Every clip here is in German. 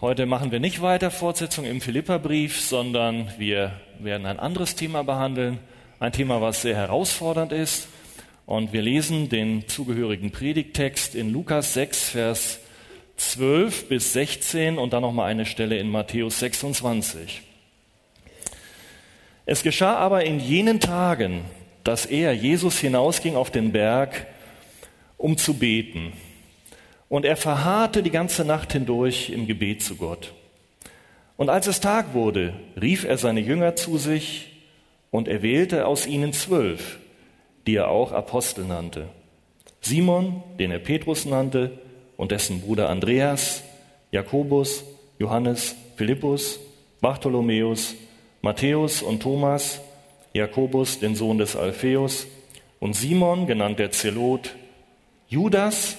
Heute machen wir nicht weiter Fortsetzung im Philipperbrief, sondern wir werden ein anderes Thema behandeln. Ein Thema, was sehr herausfordernd ist. Und wir lesen den zugehörigen Predigttext in Lukas 6, Vers 12 bis 16 und dann nochmal eine Stelle in Matthäus 26. Es geschah aber in jenen Tagen, dass er, Jesus, hinausging auf den Berg, um zu beten. Und er verharrte die ganze Nacht hindurch im Gebet zu Gott. Und als es Tag wurde, rief er seine Jünger zu sich und er wählte aus ihnen zwölf, die er auch Apostel nannte. Simon, den er Petrus nannte, und dessen Bruder Andreas, Jakobus, Johannes, Philippus, Bartholomäus, Matthäus und Thomas, Jakobus, den Sohn des Alpheus, und Simon, genannt der Zelot, Judas,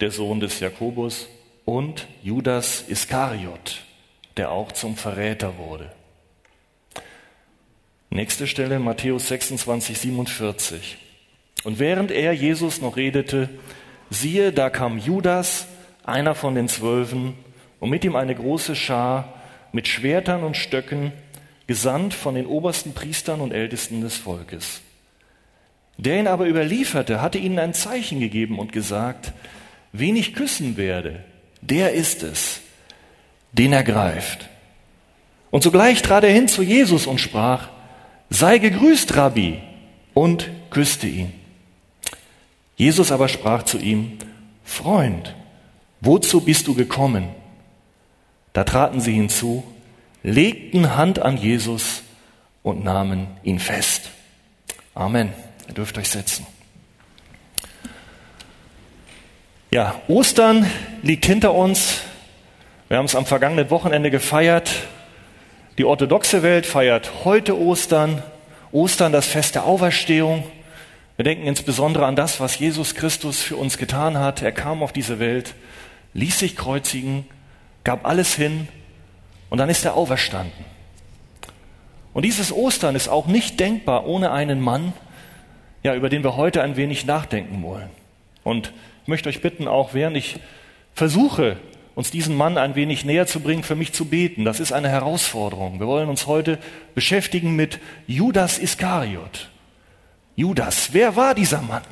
der Sohn des Jakobus, und Judas Iskariot, der auch zum Verräter wurde. Nächste Stelle, Matthäus 26, 47. Und während er Jesus noch redete, siehe, da kam Judas, einer von den Zwölfen, und mit ihm eine große Schar mit Schwertern und Stöcken, gesandt von den obersten Priestern und Ältesten des Volkes. Der ihn aber überlieferte, hatte ihnen ein Zeichen gegeben und gesagt, wen ich küssen werde, der ist es, den er greift. Und sogleich trat er hin zu Jesus und sprach, sei gegrüßt, Rabbi, und küsste ihn. Jesus aber sprach zu ihm, Freund, wozu bist du gekommen? Da traten sie hinzu, legten Hand an Jesus und nahmen ihn fest. Amen. Ihr dürft euch setzen. Ja, Ostern liegt hinter uns. Wir haben es am vergangenen Wochenende gefeiert. Die orthodoxe Welt feiert heute Ostern. Ostern das Fest der Auferstehung. Wir denken insbesondere an das, was Jesus Christus für uns getan hat. Er kam auf diese Welt, ließ sich kreuzigen, gab alles hin und dann ist er auferstanden. Und dieses Ostern ist auch nicht denkbar ohne einen Mann, ja, über den wir heute ein wenig nachdenken wollen. Und ich möchte euch bitten, auch während ich versuche, uns diesen Mann ein wenig näher zu bringen, für mich zu beten. Das ist eine Herausforderung. Wir wollen uns heute beschäftigen mit Judas Iskariot. Judas, wer war dieser Mann?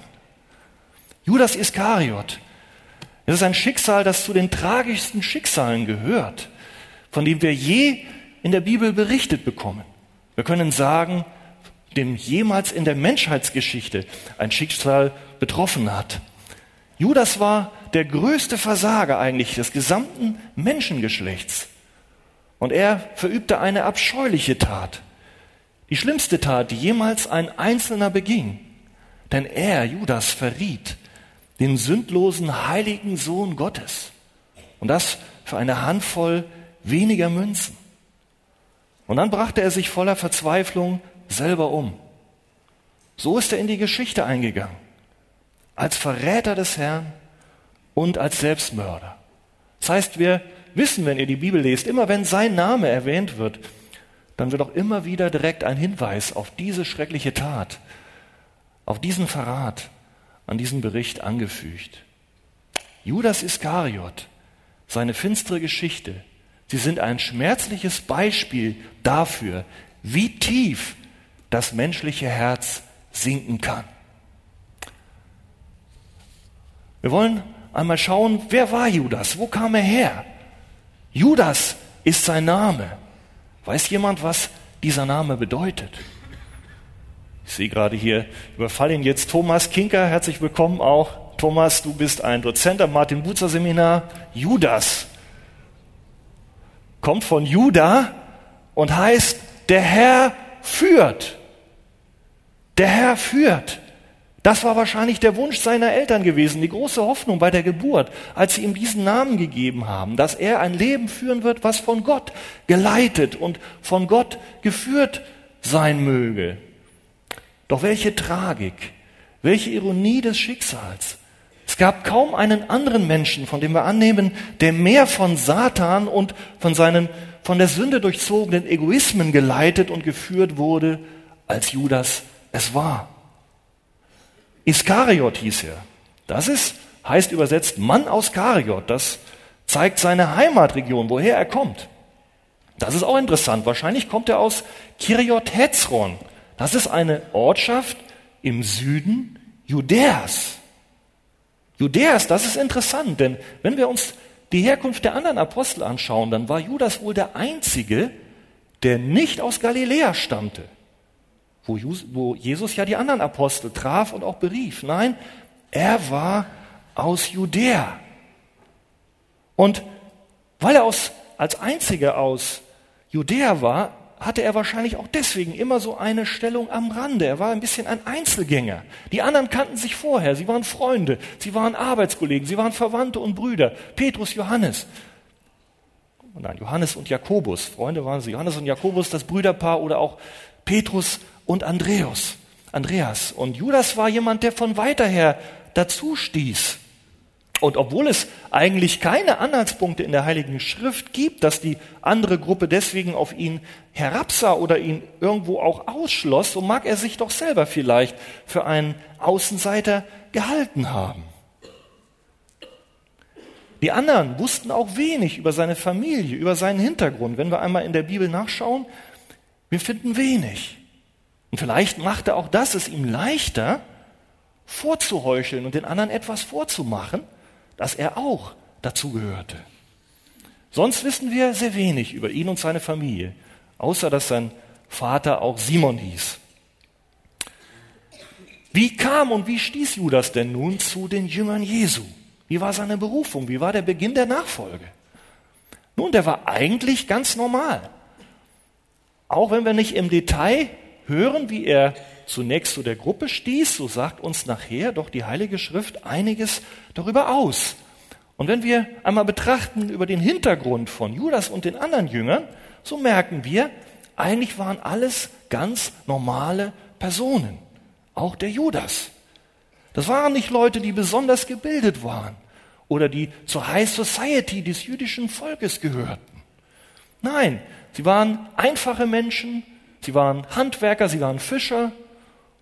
Judas Iskariot. Es ist ein Schicksal, das zu den tragischsten Schicksalen gehört, von dem wir je in der Bibel berichtet bekommen. Wir können sagen, dem jemals in der Menschheitsgeschichte ein Schicksal betroffen hat. Judas war der größte Versager eigentlich des gesamten Menschengeschlechts. Und er verübte eine abscheuliche Tat. Die schlimmste Tat, die jemals ein Einzelner beging. Denn er, Judas, verriet den sündlosen, heiligen Sohn Gottes. Und das für eine Handvoll weniger Münzen. Und dann brachte er sich voller Verzweiflung selber um. So ist er in die Geschichte eingegangen als Verräter des Herrn und als Selbstmörder. Das heißt, wir wissen, wenn ihr die Bibel lest, immer wenn sein Name erwähnt wird, dann wird auch immer wieder direkt ein Hinweis auf diese schreckliche Tat, auf diesen Verrat, an diesen Bericht angefügt. Judas Iskariot, seine finstere Geschichte, sie sind ein schmerzliches Beispiel dafür, wie tief das menschliche Herz sinken kann. Wir wollen einmal schauen, wer war Judas? Wo kam er her? Judas ist sein Name. Weiß jemand, was dieser Name bedeutet? Ich sehe gerade hier, überfallen jetzt Thomas Kinker. Herzlich willkommen auch. Thomas, du bist ein Dozent am Martin-Buzer-Seminar. Judas kommt von Juda und heißt, der Herr führt. Der Herr führt. Das war wahrscheinlich der Wunsch seiner Eltern gewesen, die große Hoffnung bei der Geburt, als sie ihm diesen Namen gegeben haben, dass er ein Leben führen wird, was von Gott geleitet und von Gott geführt sein möge. Doch welche Tragik, welche Ironie des Schicksals. Es gab kaum einen anderen Menschen, von dem wir annehmen, der mehr von Satan und von seinen von der Sünde durchzogenen Egoismen geleitet und geführt wurde, als Judas es war. Iskariot hieß er. Das ist, heißt übersetzt Mann aus Kariot. Das zeigt seine Heimatregion, woher er kommt. Das ist auch interessant. Wahrscheinlich kommt er aus Kiriot Hetzron. Das ist eine Ortschaft im Süden Judäas. Judäas, das ist interessant, denn wenn wir uns die Herkunft der anderen Apostel anschauen, dann war Judas wohl der einzige, der nicht aus Galiläa stammte, wo Jesus ja die anderen Apostel traf und auch berief. Nein, er war aus Judäa. Und weil er aus, als einziger aus Judäa war, hatte er wahrscheinlich auch deswegen immer so eine Stellung am Rande. Er war ein bisschen ein Einzelgänger. Die anderen kannten sich vorher. Sie waren Freunde, sie waren Arbeitskollegen, sie waren Verwandte und Brüder. Petrus, Johannes. Nein, Johannes und Jakobus. Freunde waren sie. Johannes und Jakobus, das Brüderpaar oder auch Petrus und Andreas. Andreas. Und Judas war jemand, der von weiter her dazu stieß. Und obwohl es eigentlich keine Anhaltspunkte in der Heiligen Schrift gibt, dass die andere Gruppe deswegen auf ihn herabsah oder ihn irgendwo auch ausschloss, so mag er sich doch selber vielleicht für einen Außenseiter gehalten haben. Die anderen wussten auch wenig über seine Familie, über seinen Hintergrund. Wenn wir einmal in der Bibel nachschauen, wir finden wenig. Und vielleicht machte auch das es ihm leichter, vorzuheucheln und den anderen etwas vorzumachen, dass er auch dazugehörte. Sonst wissen wir sehr wenig über ihn und seine Familie, außer dass sein Vater auch Simon hieß. Wie kam und wie stieß Judas denn nun zu den Jüngern Jesu? Wie war seine Berufung? Wie war der Beginn der Nachfolge? Nun, der war eigentlich ganz normal. Auch wenn wir nicht im Detail hören, wie er zunächst zu der Gruppe stieß, so sagt uns nachher doch die Heilige Schrift einiges darüber aus. Und wenn wir einmal betrachten über den Hintergrund von Judas und den anderen Jüngern, so merken wir, eigentlich waren alles ganz normale Personen. Auch der Judas. Das waren nicht Leute, die besonders gebildet waren oder die zur High Society des jüdischen Volkes gehörten. Nein, sie waren einfache Menschen, sie waren Handwerker, sie waren Fischer,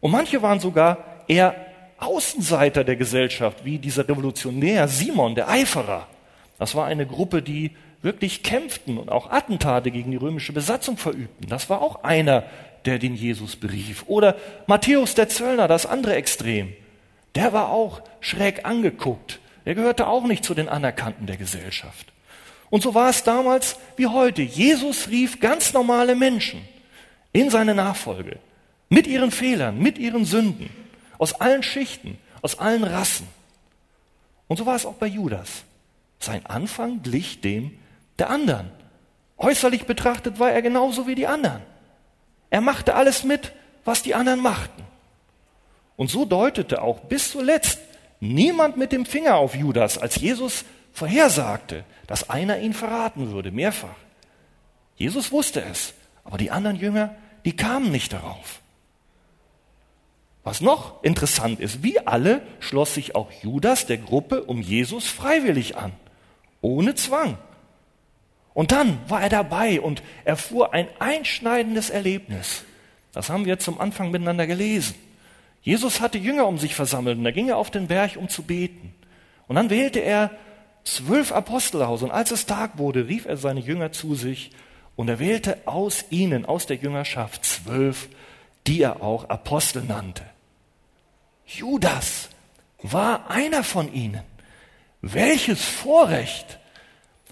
und manche waren sogar eher Außenseiter der Gesellschaft, wie dieser Revolutionär Simon, der Eiferer. Das war eine Gruppe, die wirklich kämpften und auch Attentate gegen die römische Besatzung verübten. Das war auch einer, der den Jesus berief. Oder Matthäus der Zöllner, das andere Extrem. Der war auch schräg angeguckt. Er gehörte auch nicht zu den Anerkannten der Gesellschaft. Und so war es damals wie heute. Jesus rief ganz normale Menschen in seine Nachfolge. Mit ihren Fehlern, mit ihren Sünden, aus allen Schichten, aus allen Rassen. Und so war es auch bei Judas. Sein Anfang glich dem der anderen. Äußerlich betrachtet war er genauso wie die anderen. Er machte alles mit, was die anderen machten. Und so deutete auch bis zuletzt niemand mit dem Finger auf Judas, als Jesus vorhersagte, dass einer ihn verraten würde, mehrfach. Jesus wusste es, aber die anderen Jünger, die kamen nicht darauf. Was noch interessant ist, wie alle schloss sich auch Judas der Gruppe um Jesus freiwillig an, ohne Zwang. Und dann war er dabei und erfuhr ein einschneidendes Erlebnis. Das haben wir zum Anfang miteinander gelesen. Jesus hatte Jünger um sich versammelt und da ging er auf den Berg, um zu beten. Und dann wählte er zwölf Apostel aus und als es Tag wurde, rief er seine Jünger zu sich und er wählte aus ihnen, aus der Jüngerschaft, zwölf, die er auch Apostel nannte. Judas war einer von ihnen. Welches Vorrecht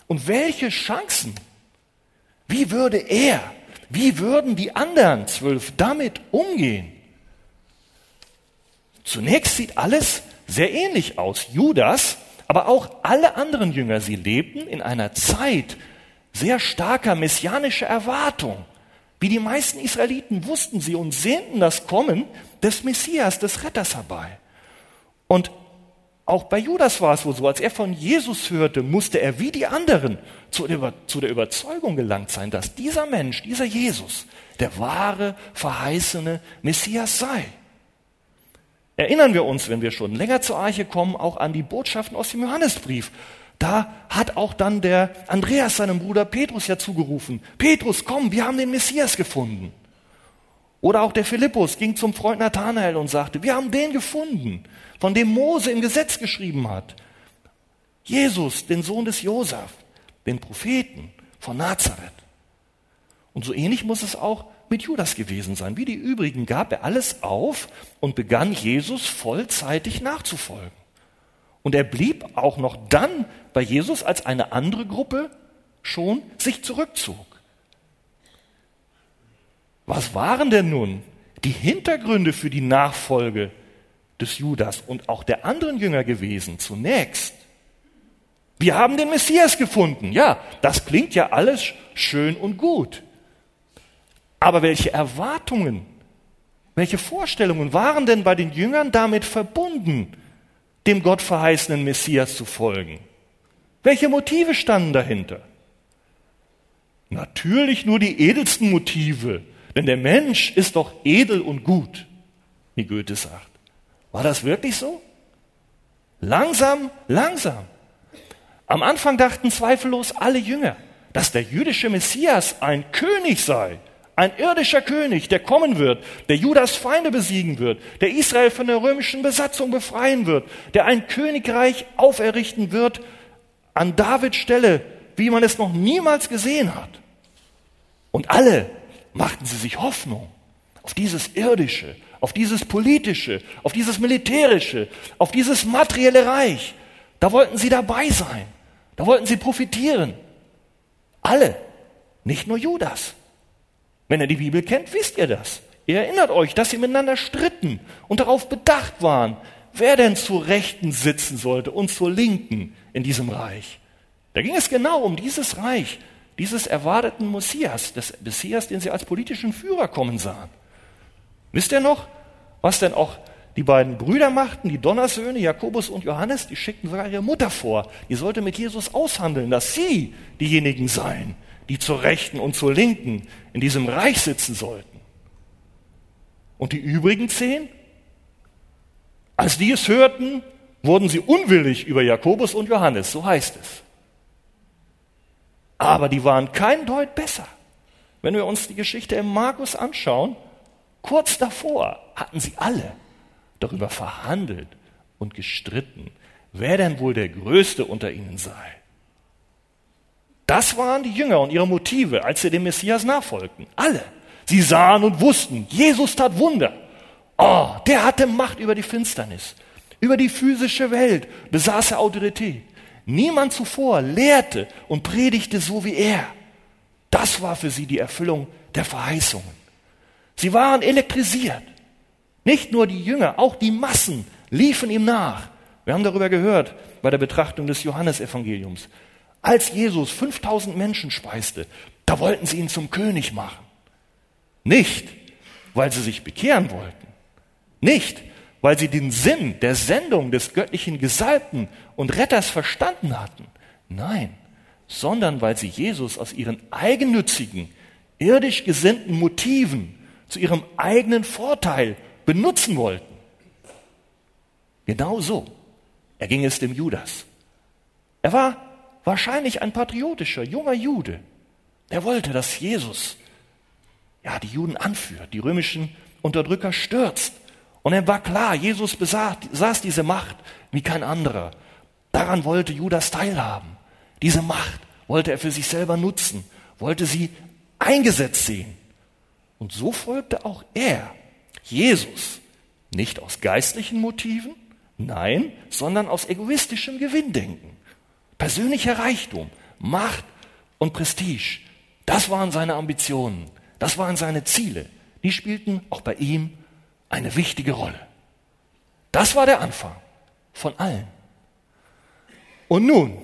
und welche Chancen. Wie würde er, wie würden die anderen zwölf damit umgehen? Zunächst sieht alles sehr ähnlich aus. Judas, aber auch alle anderen Jünger, sie lebten in einer Zeit sehr starker messianischer Erwartung. Wie die meisten Israeliten wussten sie und sehnten das Kommen des Messias, des Retters herbei. Und auch bei Judas war es wohl so, als er von Jesus hörte, musste er wie die anderen zu der, Überzeugung gelangt sein, dass dieser Mensch, dieser Jesus, der wahre, verheißene Messias sei. Erinnern wir uns, wenn wir schon länger zur Arche kommen, auch an die Botschaften aus dem Johannesbrief. Da hat auch dann der Andreas seinem Bruder Petrus ja zugerufen, Petrus, komm, wir haben den Messias gefunden. Oder auch der Philippus ging zum Freund Nathanael und sagte, wir haben den gefunden, von dem Mose im Gesetz geschrieben hat. Jesus, den Sohn des Josef, den Propheten von Nazareth. Und so ähnlich muss es auch mit Judas gewesen sein. Wie die übrigen gab er alles auf und begann Jesus vollzeitig nachzufolgen. Und er blieb auch noch dann bei Jesus, als eine andere Gruppe schon sich zurückzog. Was waren denn nun die Hintergründe für die Nachfolge des Judas und auch der anderen Jünger gewesen? Zunächst, wir haben den Messias gefunden. Ja, das klingt ja alles schön und gut. Aber welche Erwartungen, welche Vorstellungen waren denn bei den Jüngern damit verbunden, dem gottverheißenen Messias zu folgen? Welche Motive standen dahinter? Natürlich nur die edelsten Motive, denn der Mensch ist doch edel und gut, wie Goethe sagt. War das wirklich so? Langsam, langsam. Am Anfang dachten zweifellos alle Jünger, dass der jüdische Messias ein König sei, ein irdischer König, der kommen wird, der Judas Feinde besiegen wird, der Israel von der römischen Besatzung befreien wird, der ein Königreich auferrichten wird an Davids Stelle, wie man es noch niemals gesehen hat. Und alle machten sie sich Hoffnung auf dieses irdische, auf dieses politische, auf dieses militärische, auf dieses materielle Reich. Da wollten sie dabei sein. Da wollten sie profitieren. Alle, nicht nur Judas. Wenn ihr die Bibel kennt, wisst ihr das. Ihr erinnert euch, dass sie miteinander stritten und darauf bedacht waren, wer denn zur Rechten sitzen sollte und zur Linken in diesem Reich. Da ging es genau um dieses Reich, dieses erwarteten Messias, des Messias, den sie als politischen Führer kommen sahen. Wisst ihr noch, was denn auch die beiden Brüder machten, die Donnersöhne, Jakobus und Johannes? Die schickten sogar ihre Mutter vor. Die sollte mit Jesus aushandeln, dass sie diejenigen seien, die zur Rechten und zur Linken in diesem Reich sitzen sollten. Und die übrigen zehn? Als die es hörten, wurden sie unwillig über Jakobus und Johannes, so heißt es. Aber die waren kein Deut besser. Wenn wir uns die Geschichte im Markus anschauen, kurz davor hatten sie alle darüber verhandelt und gestritten, wer denn wohl der Größte unter ihnen sei. Das waren die Jünger und ihre Motive, als sie dem Messias nachfolgten. Alle. Sie sahen und wussten, Jesus tat Wunder. Oh, der hatte Macht über die Finsternis, über die physische Welt, besaß er Autorität. Niemand zuvor lehrte und predigte so wie er. Das war für sie die Erfüllung der Verheißungen. Sie waren elektrisiert. Nicht nur die Jünger, auch die Massen liefen ihm nach. Wir haben darüber gehört bei der Betrachtung des Johannesevangeliums. Als Jesus 5000 Menschen speiste, da wollten sie ihn zum König machen. Nicht, weil sie sich bekehren wollten. Nicht, weil sie den Sinn der Sendung des göttlichen Gesalbten und Retters verstanden hatten. Nein, sondern weil sie Jesus aus ihren eigennützigen, irdisch gesinnten Motiven zu ihrem eigenen Vorteil benutzen wollten. Genau so erging es dem Judas. Er war wahrscheinlich ein patriotischer, junger Jude. Er wollte, dass Jesus ja, die Juden anführt, die römischen Unterdrücker stürzt. Und er war klar, Jesus besaß diese Macht wie kein anderer. Daran wollte Judas teilhaben. Diese Macht wollte er für sich selber nutzen, wollte sie eingesetzt sehen. Und so folgte auch er, Jesus, nicht aus geistlichen Motiven, nein, sondern aus egoistischem Gewinndenken. Persönlicher Reichtum, Macht und Prestige, das waren seine Ambitionen, das waren seine Ziele. Die spielten auch bei ihm eine wichtige Rolle. Das war der Anfang von allen. Und nun,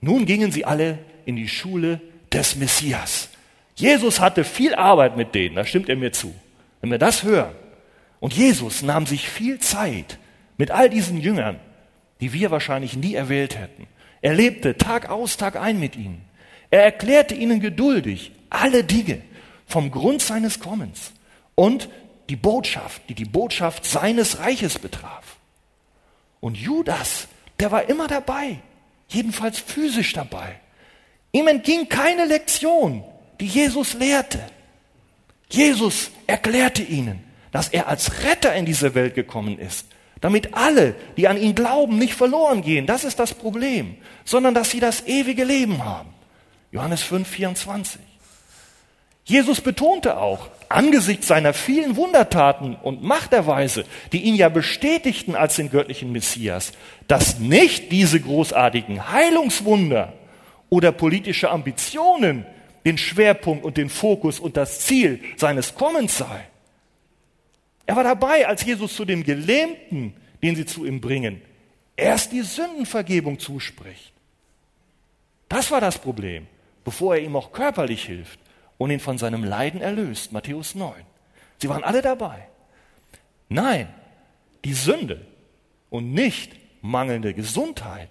nun gingen sie alle in die Schule des Messias. Jesus hatte viel Arbeit mit denen, da stimmt er mir zu. Wenn wir das hören. Und Jesus nahm sich viel Zeit mit all diesen Jüngern, die wir wahrscheinlich nie erwählt hätten. Er lebte Tag aus, Tag ein mit ihnen. Er erklärte ihnen geduldig alle Dinge vom Grund seines Kommens und die Botschaft, die die Botschaft seines Reiches betraf. Und Judas, der war immer dabei, jedenfalls physisch dabei. Ihm entging keine Lektion, die Jesus lehrte. Jesus erklärte ihnen, dass er als Retter in diese Welt gekommen ist, Damit alle, die an ihn glauben, nicht verloren gehen. Das ist das Problem. Sondern dass sie das ewige Leben haben. Johannes 5, 24. Jesus betonte auch, angesichts seiner vielen Wundertaten und Machterweise, die ihn ja bestätigten als den göttlichen Messias, dass nicht diese großartigen Heilungswunder oder politische Ambitionen den Schwerpunkt und den Fokus und das Ziel seines Kommens sei. Er war dabei, als Jesus zu dem Gelähmten, den sie zu ihm bringen, erst die Sündenvergebung zuspricht. Das war das Problem, bevor er ihm auch körperlich hilft und ihn von seinem Leiden erlöst. Matthäus 9. Sie waren alle dabei. Nein, die Sünde und nicht mangelnde Gesundheit,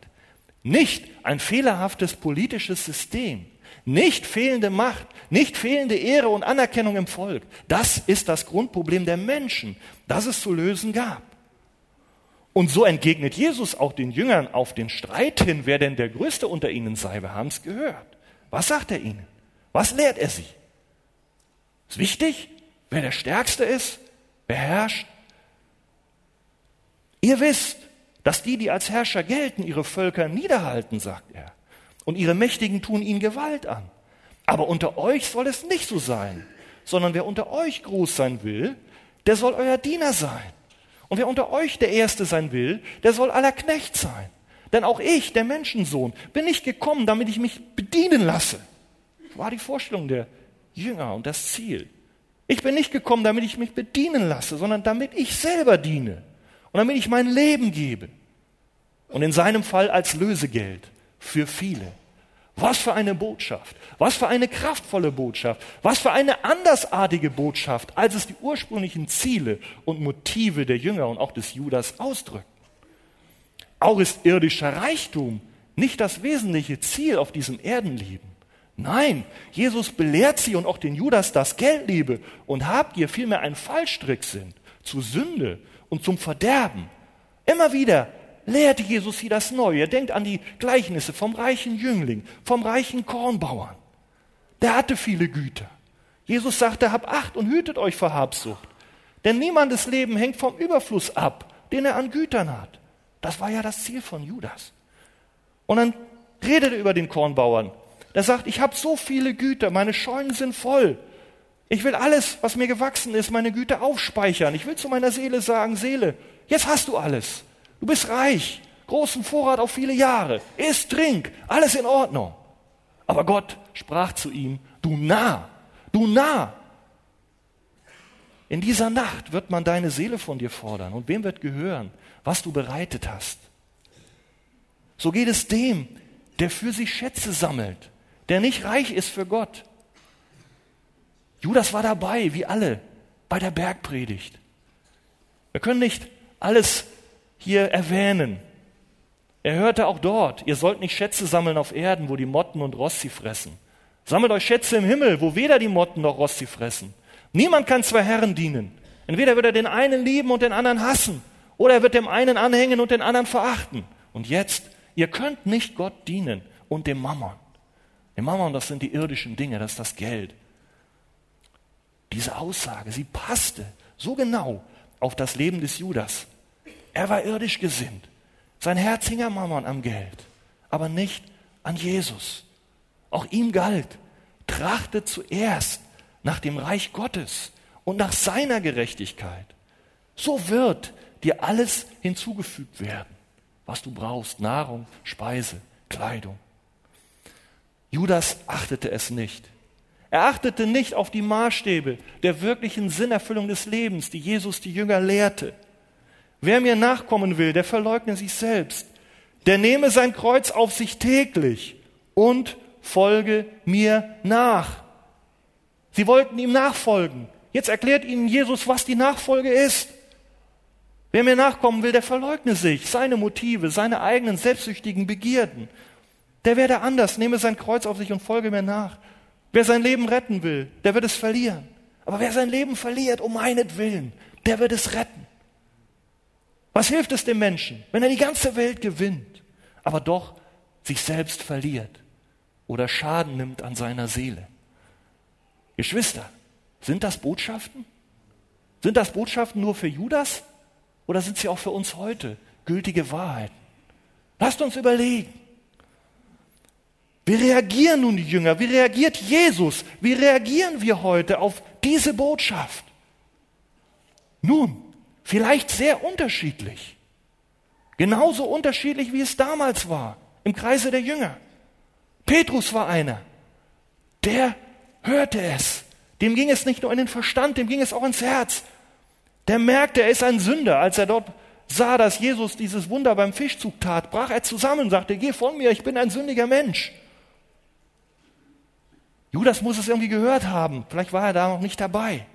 nicht ein fehlerhaftes politisches System, nicht fehlende Macht, nicht fehlende Ehre und Anerkennung im Volk. Das ist das Grundproblem der Menschen, das es zu lösen gab. Und so entgegnet Jesus auch den Jüngern auf den Streit hin, wer denn der Größte unter ihnen sei. Wir haben es gehört. Was sagt er ihnen? Was lehrt er sie? Ist wichtig, wer der Stärkste ist, wer herrscht. Ihr wisst, dass die, die als Herrscher gelten, ihre Völker niederhalten, sagt er. Und ihre Mächtigen tun ihnen Gewalt an. Aber unter euch soll es nicht so sein, sondern wer unter euch groß sein will, der soll euer Diener sein. Und wer unter euch der Erste sein will, der soll aller Knecht sein. Denn auch ich, der Menschensohn, bin nicht gekommen, damit ich mich bedienen lasse. War die Vorstellung der Jünger und das Ziel. Ich bin nicht gekommen, damit ich mich bedienen lasse, sondern damit ich selber diene und damit ich mein Leben gebe. Und in seinem Fall als Lösegeld für viele. Was für eine Botschaft, was für eine kraftvolle Botschaft, was für eine andersartige Botschaft, als es die ursprünglichen Ziele und Motive der Jünger und auch des Judas ausdrückt. Auch ist irdischer Reichtum nicht das wesentliche Ziel auf diesem Erdenleben. Nein, Jesus belehrt sie und auch den Judas, dass Geldliebe und Habgier vielmehr ein Fallstrick sind zu Sünde und zum Verderben. Immer wieder lehrt Jesus sie das Neue. Denkt an die Gleichnisse vom reichen Jüngling, vom reichen Kornbauern. Der hatte viele Güter. Jesus sagte, habt Acht und hütet euch vor Habsucht. Denn niemandes Leben hängt vom Überfluss ab, den er an Gütern hat. Das war ja das Ziel von Judas. Und dann redet er über den Kornbauern der sagt, ich habe so viele Güter, meine Scheunen sind voll. Ich will alles, was mir gewachsen ist, meine Güter aufspeichern. Ich will zu meiner Seele sagen, Seele, jetzt hast du alles. Du bist reich, großen Vorrat auf viele Jahre. Iss, trink, alles in Ordnung. Aber Gott sprach zu ihm, du nah, du nah. In dieser Nacht wird man deine Seele von dir fordern. Und wem wird gehören, was du bereitet hast? So geht es dem, der für sich Schätze sammelt der nicht reich ist für Gott. Judas war dabei, wie alle, bei der Bergpredigt. Wir können nicht alles hier erwähnen. Er hörte auch dort, ihr sollt nicht Schätze sammeln auf Erden, wo die Motten und Rost sie fressen. Sammelt euch Schätze im Himmel, wo weder die Motten noch Rost sie fressen. Niemand kann zwei Herren dienen. Entweder wird er den einen lieben und den anderen hassen, oder er wird dem einen anhängen und den anderen verachten. Und jetzt, ihr könnt nicht Gott dienen und dem Mammon. Dem Mammon, das sind die irdischen Dinge, das ist das Geld. Diese Aussage, sie passte so genau auf das Leben des Judas. Er war irdisch gesinnt. Sein Herz hing am Mammon, am Geld, aber nicht an Jesus. Auch ihm galt, trachte zuerst nach dem Reich Gottes und nach seiner Gerechtigkeit. So wird dir alles hinzugefügt werden, was du brauchst, Nahrung, Speise, Kleidung. Judas achtete es nicht. Er achtete nicht auf die Maßstäbe der wirklichen Sinnerfüllung des Lebens, die Jesus die Jünger lehrte. Wer mir nachkommen will, der verleugne sich selbst. Der nehme sein Kreuz auf sich täglich und folge mir nach. Sie wollten ihm nachfolgen. Jetzt erklärt ihnen Jesus, was die Nachfolge ist. Wer mir nachkommen will, der verleugne sich, seine Motive, seine eigenen selbstsüchtigen Begierden der werde anders, nehme sein Kreuz auf sich und folge mir nach. Wer sein Leben retten will, der wird es verlieren. Aber wer sein Leben verliert, um meinetwillen, der wird es retten. Was hilft es dem Menschen, wenn er die ganze Welt gewinnt, aber doch sich selbst verliert oder Schaden nimmt an seiner Seele? Geschwister, sind das Botschaften? Sind das Botschaften nur für Judas? Oder sind sie auch für uns heute gültige Wahrheiten? Lasst uns überlegen. Wie reagieren nun die Jünger? Wie reagiert Jesus? Wie reagieren wir heute auf diese Botschaft? Nun, vielleicht sehr unterschiedlich. Genauso unterschiedlich, wie es damals war, im Kreise der Jünger. Petrus war einer, der hörte es. Dem ging es nicht nur in den Verstand, dem ging es auch ins Herz. Der merkte, er ist ein Sünder. Als er dort sah, dass Jesus dieses Wunder beim Fischzug tat, brach er zusammen und sagte, geh von mir, ich bin ein sündiger Mensch. Judas muss es irgendwie gehört haben. Vielleicht war er da noch nicht dabei.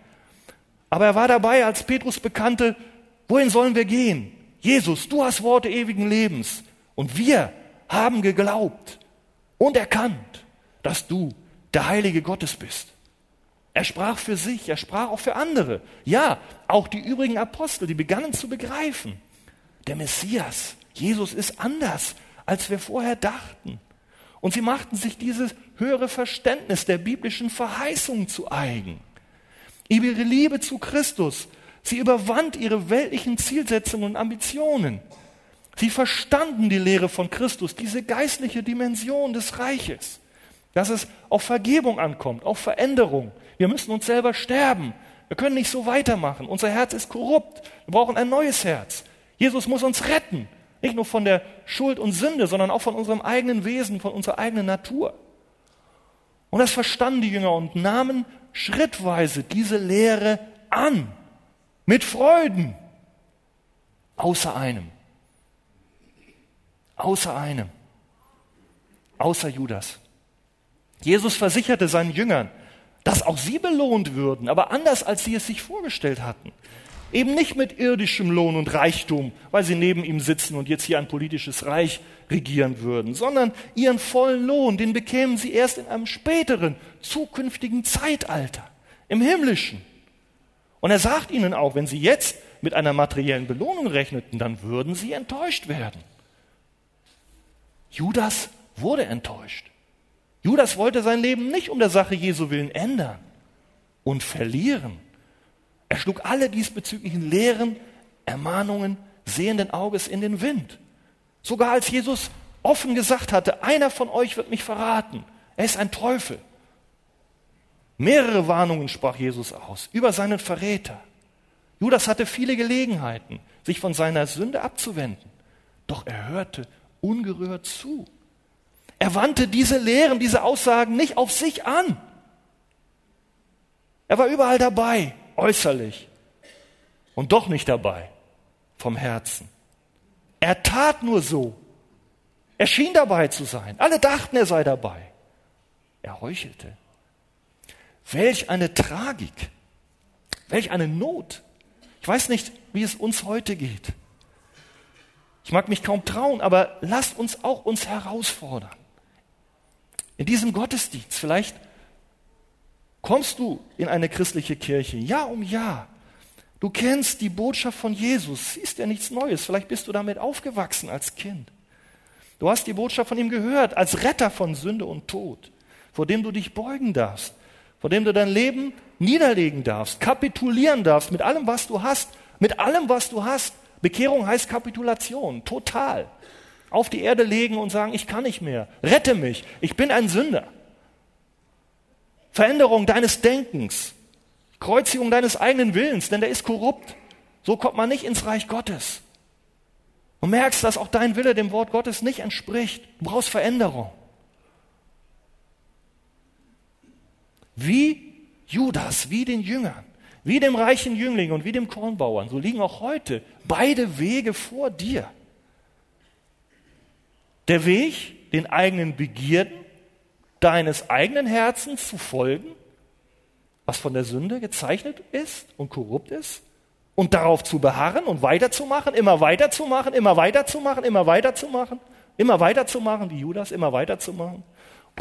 Aber er war dabei, als Petrus bekannte, wohin sollen wir gehen? Jesus, du hast Worte ewigen Lebens. Und wir haben geglaubt und erkannt, dass du der Heilige Gottes bist. Er sprach für sich, er sprach auch für andere. Ja, auch die übrigen Apostel, die begannen zu begreifen, der Messias, Jesus ist anders, als wir vorher dachten. Und sie machten sich dieses höhere Verständnis der biblischen Verheißungen zu eigen. Ihre Liebe zu Christus, sie überwand ihre weltlichen Zielsetzungen und Ambitionen. Sie verstanden die Lehre von Christus, diese geistliche Dimension des Reiches, dass es auf Vergebung ankommt, auf Veränderung. Wir müssen uns selber sterben. Wir können nicht so weitermachen. Unser Herz ist korrupt. Wir brauchen ein neues Herz. Jesus muss uns retten. Nicht nur von der Schuld und Sünde, sondern auch von unserem eigenen Wesen, von unserer eigenen Natur. Und das verstanden die Jünger und nahmen schrittweise diese Lehre an. Mit Freuden. Außer einem. Außer einem. Außer Judas. Jesus versicherte seinen Jüngern, dass auch sie belohnt würden, aber anders als sie es sich vorgestellt hatten. Eben nicht mit irdischem Lohn und Reichtum, weil sie neben ihm sitzen und jetzt hier ein politisches Reich regieren würden, sondern ihren vollen Lohn, den bekämen sie erst in einem späteren, zukünftigen Zeitalter, im himmlischen. Und er sagt ihnen auch, wenn sie jetzt mit einer materiellen Belohnung rechneten, dann würden sie enttäuscht werden. Judas wurde enttäuscht. Judas wollte sein Leben nicht um der Sache Jesu willen ändern und verlieren. Er schlug alle diesbezüglichen Lehren, Ermahnungen sehenden Auges in den Wind. Sogar als Jesus offen gesagt hatte, einer von euch wird mich verraten. Er ist ein Teufel. Mehrere Warnungen sprach Jesus aus über seinen Verräter. Judas hatte viele Gelegenheiten, sich von seiner Sünde abzuwenden. Doch er hörte ungerührt zu. Er wandte diese Lehren, diese Aussagen nicht auf sich an. Er war überall dabei, äußerlich, und doch nicht dabei, vom Herzen. Er tat nur so. Er schien dabei zu sein. Alle dachten, er sei dabei. Er heuchelte. Welch eine Tragik, welch eine Not. Ich weiß nicht, wie es uns heute geht. Ich mag mich kaum trauen, aber lasst uns auch uns herausfordern. In diesem Gottesdienst, vielleicht kommst du in eine christliche Kirche, Jahr um Jahr. Du kennst die Botschaft von Jesus, siehst ja nichts Neues, vielleicht bist du damit aufgewachsen als Kind. Du hast die Botschaft von ihm gehört, als Retter von Sünde und Tod, vor dem du dich beugen darfst, vor dem du dein Leben niederlegen darfst, kapitulieren darfst mit allem, was du hast, mit allem, was du hast. Bekehrung heißt Kapitulation, total auf die Erde legen und sagen, ich kann nicht mehr, rette mich, ich bin ein Sünder. Veränderung deines Denkens, Kreuzigung deines eigenen Willens, denn der ist korrupt. So kommt man nicht ins Reich Gottes. Du merkst, dass auch dein Wille dem Wort Gottes nicht entspricht. Du brauchst Veränderung. Wie Judas, wie den Jüngern, wie dem reichen Jüngling und wie dem Kornbauern, so liegen auch heute beide Wege vor dir. Der Weg, den eigenen Begierden deines eigenen Herzens zu folgen, was von der Sünde gezeichnet ist und korrupt ist, und darauf zu beharren und weiterzumachen, immer weiterzumachen, immer weiterzumachen, immer weiterzumachen, immer weiterzumachen, wie Judas, immer weiterzumachen.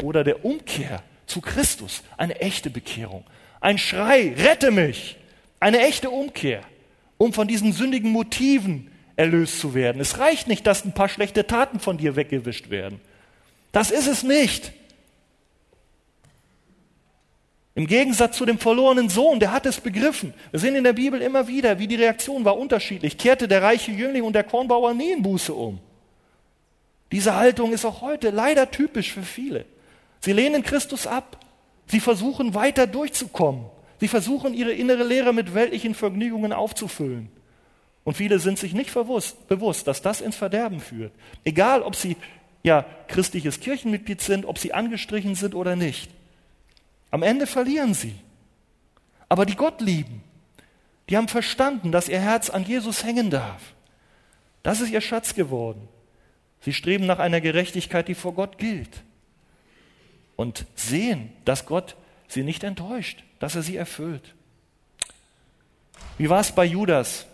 Oder der Umkehr zu Christus, eine echte Bekehrung. Ein Schrei, rette mich, eine echte Umkehr, um von diesen sündigen Motiven erlöst zu werden. Es reicht nicht, dass ein paar schlechte Taten von dir weggewischt werden. Das ist es nicht. Im Gegensatz zu dem verlorenen Sohn, der hat es begriffen. Wir sehen in der Bibel immer wieder, wie die Reaktion war unterschiedlich. Kehrte der reiche Jüngling und der Kornbauer nie in Buße um. Diese Haltung ist auch heute leider typisch für viele. Sie lehnen Christus ab. Sie versuchen weiter durchzukommen. Sie versuchen ihre innere Lehre mit weltlichen Vergnügungen aufzufüllen. Und viele sind sich nicht bewusst, dass das ins Verderben führt. Egal, ob sie ja christliches Kirchenmitglied sind, ob sie angestrichen sind oder nicht. Am Ende verlieren sie. Aber die Gott lieben, die haben verstanden, dass ihr Herz an Jesus hängen darf. Das ist ihr Schatz geworden. Sie streben nach einer Gerechtigkeit, die vor Gott gilt. Und sehen, dass Gott sie nicht enttäuscht, dass er sie erfüllt. Wie war es bei Judas?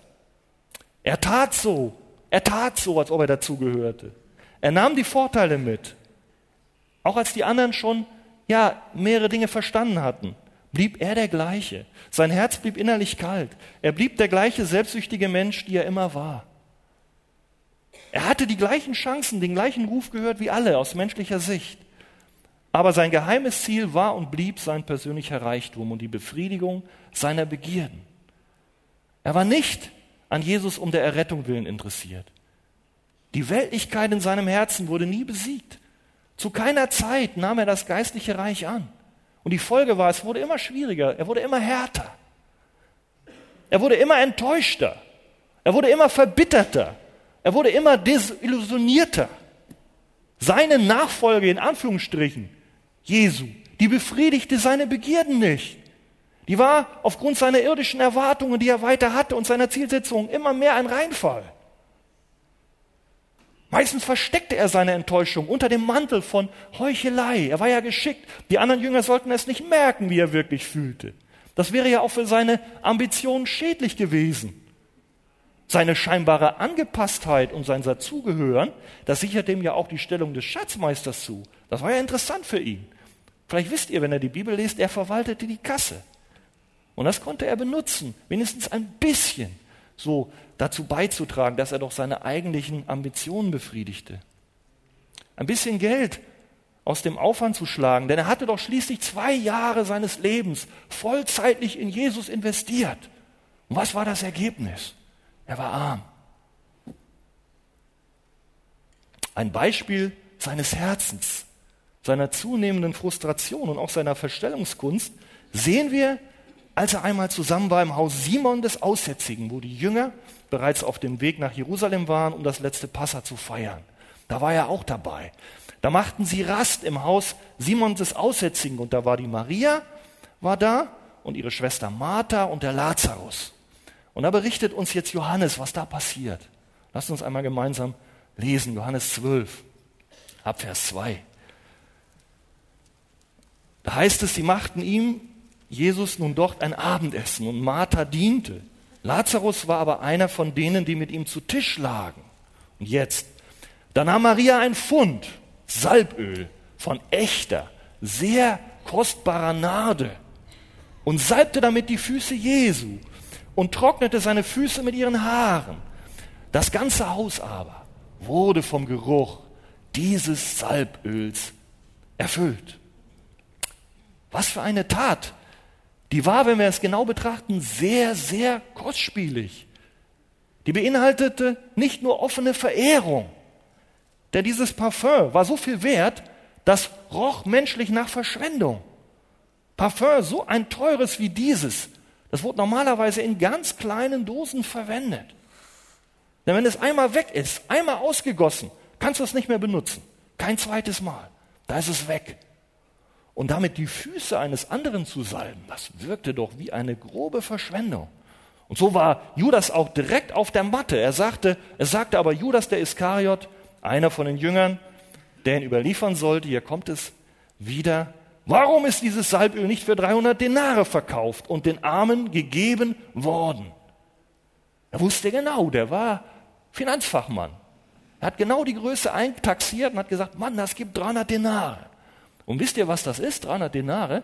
Er tat so, er tat so, als ob er dazugehörte. Er nahm die Vorteile mit. Auch als die anderen schon ja, mehrere Dinge verstanden hatten, blieb er der gleiche. Sein Herz blieb innerlich kalt. Er blieb der gleiche selbstsüchtige Mensch, die er immer war. Er hatte die gleichen Chancen, den gleichen Ruf gehört wie alle aus menschlicher Sicht. Aber sein geheimes Ziel war und blieb sein persönlicher Reichtum und die Befriedigung seiner Begierden. Er war nicht an Jesus um der Errettung willen interessiert. Die Weltlichkeit in seinem Herzen wurde nie besiegt. Zu keiner Zeit nahm er das geistliche Reich an. Und die Folge war, es wurde immer schwieriger, er wurde immer härter. Er wurde immer enttäuschter. Er wurde immer verbitterter. Er wurde immer desillusionierter. Seine Nachfolge in Anführungsstrichen, Jesu, die befriedigte seine Begierden nicht. Die war aufgrund seiner irdischen Erwartungen, die er weiter hatte und seiner Zielsetzungen immer mehr ein Reinfall. Meistens versteckte er seine Enttäuschung unter dem Mantel von Heuchelei. Er war ja geschickt. Die anderen Jünger sollten es nicht merken, wie er wirklich fühlte. Das wäre ja auch für seine Ambitionen schädlich gewesen. Seine scheinbare Angepasstheit und sein Dazugehören, das sichert dem ja auch die Stellung des Schatzmeisters zu. Das war ja interessant für ihn. Vielleicht wisst ihr, wenn er die Bibel liest, er verwaltete die Kasse. Und das konnte er benutzen, wenigstens ein bisschen, so dazu beizutragen, dass er doch seine eigentlichen Ambitionen befriedigte. Ein bisschen Geld aus dem Aufwand zu schlagen, denn er hatte doch schließlich zwei Jahre seines Lebens vollzeitlich in Jesus investiert. Und was war das Ergebnis? Er war arm. Ein Beispiel seines Herzens, seiner zunehmenden Frustration und auch seiner Verstellungskunst sehen wir als er einmal zusammen war im Haus Simon des Aussätzigen, wo die Jünger bereits auf dem Weg nach Jerusalem waren, um das letzte Passa zu feiern. Da war er auch dabei. Da machten sie Rast im Haus Simon des Aussätzigen und da war die Maria, war da und ihre Schwester Martha und der Lazarus. Und da berichtet uns jetzt Johannes, was da passiert. Lasst uns einmal gemeinsam lesen, Johannes 12, ab Vers 2. Da heißt es, sie machten ihm Jesus nun dort ein Abendessen und Martha diente. Lazarus war aber einer von denen, die mit ihm zu Tisch lagen. Und jetzt, da nahm Maria ein Pfund Salböl von echter, sehr kostbarer Narde und salbte damit die Füße Jesu und trocknete seine Füße mit ihren Haaren. Das ganze Haus aber wurde vom Geruch dieses Salböls erfüllt. Was für eine Tat die war, wenn wir es genau betrachten, sehr, sehr kostspielig. Die beinhaltete nicht nur offene Verehrung, denn dieses Parfum war so viel wert, das roch menschlich nach Verschwendung. Parfum so ein teures wie dieses, das wurde normalerweise in ganz kleinen Dosen verwendet. Denn wenn es einmal weg ist, einmal ausgegossen, kannst du es nicht mehr benutzen. Kein zweites Mal. Da ist es weg und damit die Füße eines anderen zu salben, das wirkte doch wie eine grobe Verschwendung. Und so war Judas auch direkt auf der Matte. Er sagte, er sagte aber Judas der Iskariot, einer von den Jüngern, der ihn überliefern sollte, hier kommt es wieder, warum ist dieses Salböl nicht für 300 Denare verkauft und den Armen gegeben worden? Er wusste genau, der war Finanzfachmann. Er hat genau die Größe eintaxiert und hat gesagt, Mann, das gibt 300 Denare. Und wisst ihr, was das ist? 300 Denare?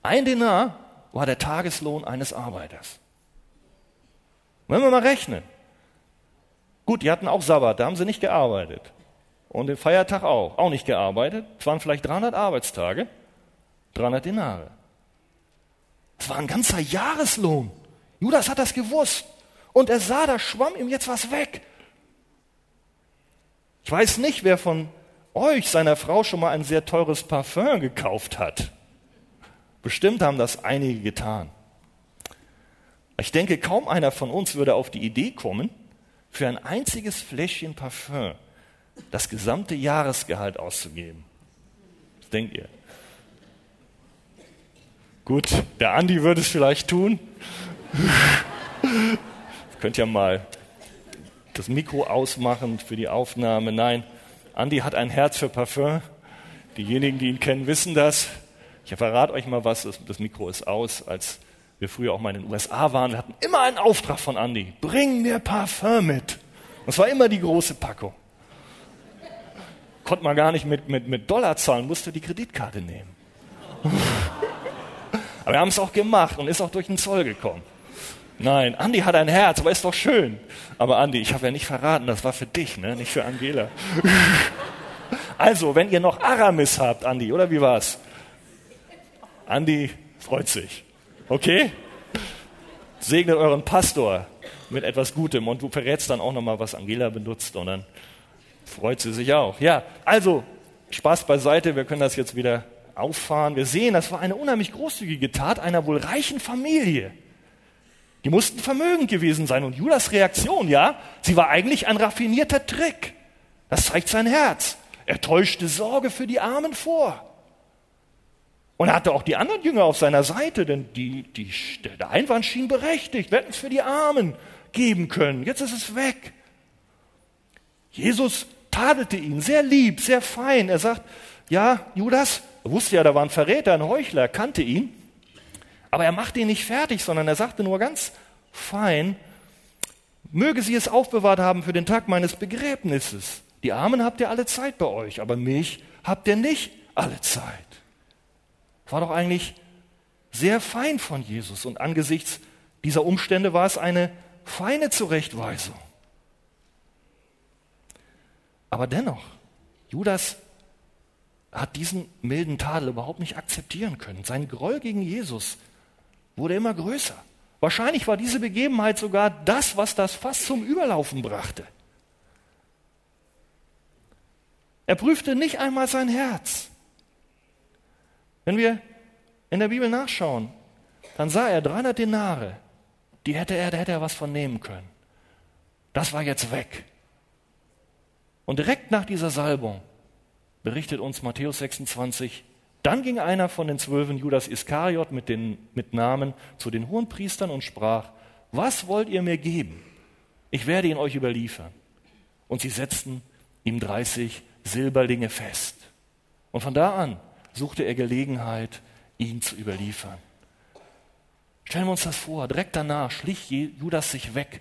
Ein Denar war der Tageslohn eines Arbeiters. Wenn wir mal rechnen. Gut, die hatten auch Sabbat, da haben sie nicht gearbeitet. Und den Feiertag auch, auch nicht gearbeitet. Es waren vielleicht 300 Arbeitstage. 300 Denare. Das war ein ganzer Jahreslohn. Judas hat das gewusst. Und er sah, da schwamm ihm jetzt was weg. Ich weiß nicht, wer von euch seiner Frau schon mal ein sehr teures Parfum gekauft hat. Bestimmt haben das einige getan. Ich denke, kaum einer von uns würde auf die Idee kommen, für ein einziges Fläschchen Parfum das gesamte Jahresgehalt auszugeben. Was denkt ihr? Gut, der Andi würde es vielleicht tun. Könnt ja mal das Mikro ausmachen für die Aufnahme. Nein, Andi hat ein Herz für Parfum. Diejenigen, die ihn kennen, wissen das. Ich verrate euch mal was, das Mikro ist aus. Als wir früher auch mal in den USA waren, wir hatten immer einen Auftrag von Andi. Bring mir Parfum mit. Und es war immer die große Packung. Konnte man gar nicht mit, mit, mit Dollar zahlen, musste die Kreditkarte nehmen. Aber wir haben es auch gemacht und ist auch durch den Zoll gekommen. Nein, Andi hat ein Herz, aber ist doch schön. Aber Andi, ich habe ja nicht verraten, das war für dich, ne? nicht für Angela. also, wenn ihr noch Aramis habt, Andi, oder wie war's? Andi freut sich. Okay? Segnet euren Pastor mit etwas Gutem und du verrätst dann auch nochmal, was Angela benutzt und dann freut sie sich auch. Ja, also Spaß beiseite, wir können das jetzt wieder auffahren. Wir sehen, das war eine unheimlich großzügige Tat einer wohl reichen Familie. Die mussten vermögend gewesen sein. Und Judas Reaktion, ja, sie war eigentlich ein raffinierter Trick. Das zeigt sein Herz. Er täuschte Sorge für die Armen vor. Und er hatte auch die anderen Jünger auf seiner Seite, denn die, die, der Einwand schien berechtigt. Wir hätten es für die Armen geben können. Jetzt ist es weg. Jesus tadelte ihn sehr lieb, sehr fein. Er sagt, ja, Judas, er wusste ja, da war ein Verräter, ein Heuchler, er kannte ihn. Aber er machte ihn nicht fertig, sondern er sagte nur ganz fein, möge sie es aufbewahrt haben für den Tag meines Begräbnisses. Die Armen habt ihr alle Zeit bei euch, aber mich habt ihr nicht alle Zeit. War doch eigentlich sehr fein von Jesus und angesichts dieser Umstände war es eine feine Zurechtweisung. Aber dennoch, Judas hat diesen milden Tadel überhaupt nicht akzeptieren können. Sein Groll gegen Jesus wurde immer größer. Wahrscheinlich war diese Begebenheit sogar das, was das fast zum Überlaufen brachte. Er prüfte nicht einmal sein Herz. Wenn wir in der Bibel nachschauen, dann sah er 300 Denare, die hätte er, da hätte er was von nehmen können. Das war jetzt weg. Und direkt nach dieser Salbung berichtet uns Matthäus 26, dann ging einer von den Zwölfen, Judas Iskariot, mit, den, mit Namen zu den Hohenpriestern und sprach, was wollt ihr mir geben? Ich werde ihn euch überliefern. Und sie setzten ihm 30 Silberlinge fest. Und von da an suchte er Gelegenheit, ihn zu überliefern. Stellen wir uns das vor, direkt danach schlich Judas sich weg,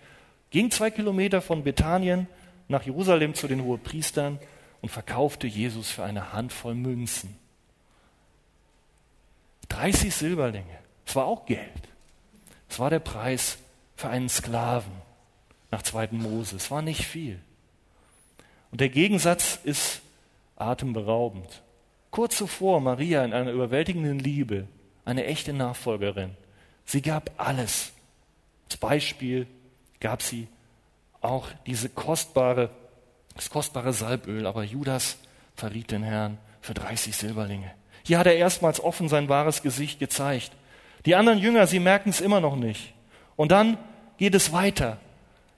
ging zwei Kilometer von Bethanien nach Jerusalem zu den Hohepriestern und verkaufte Jesus für eine Handvoll Münzen. 30 Silberlinge. Das war auch Geld. Das war der Preis für einen Sklaven nach 2. Mose. Es war nicht viel. Und der Gegensatz ist atemberaubend. Kurz zuvor Maria in einer überwältigenden Liebe, eine echte Nachfolgerin. Sie gab alles. Als Beispiel gab sie auch diese kostbare, das kostbare Salböl, aber Judas verriet den Herrn für 30 Silberlinge. Hier hat er erstmals offen sein wahres Gesicht gezeigt. Die anderen Jünger, sie merken es immer noch nicht. Und dann geht es weiter.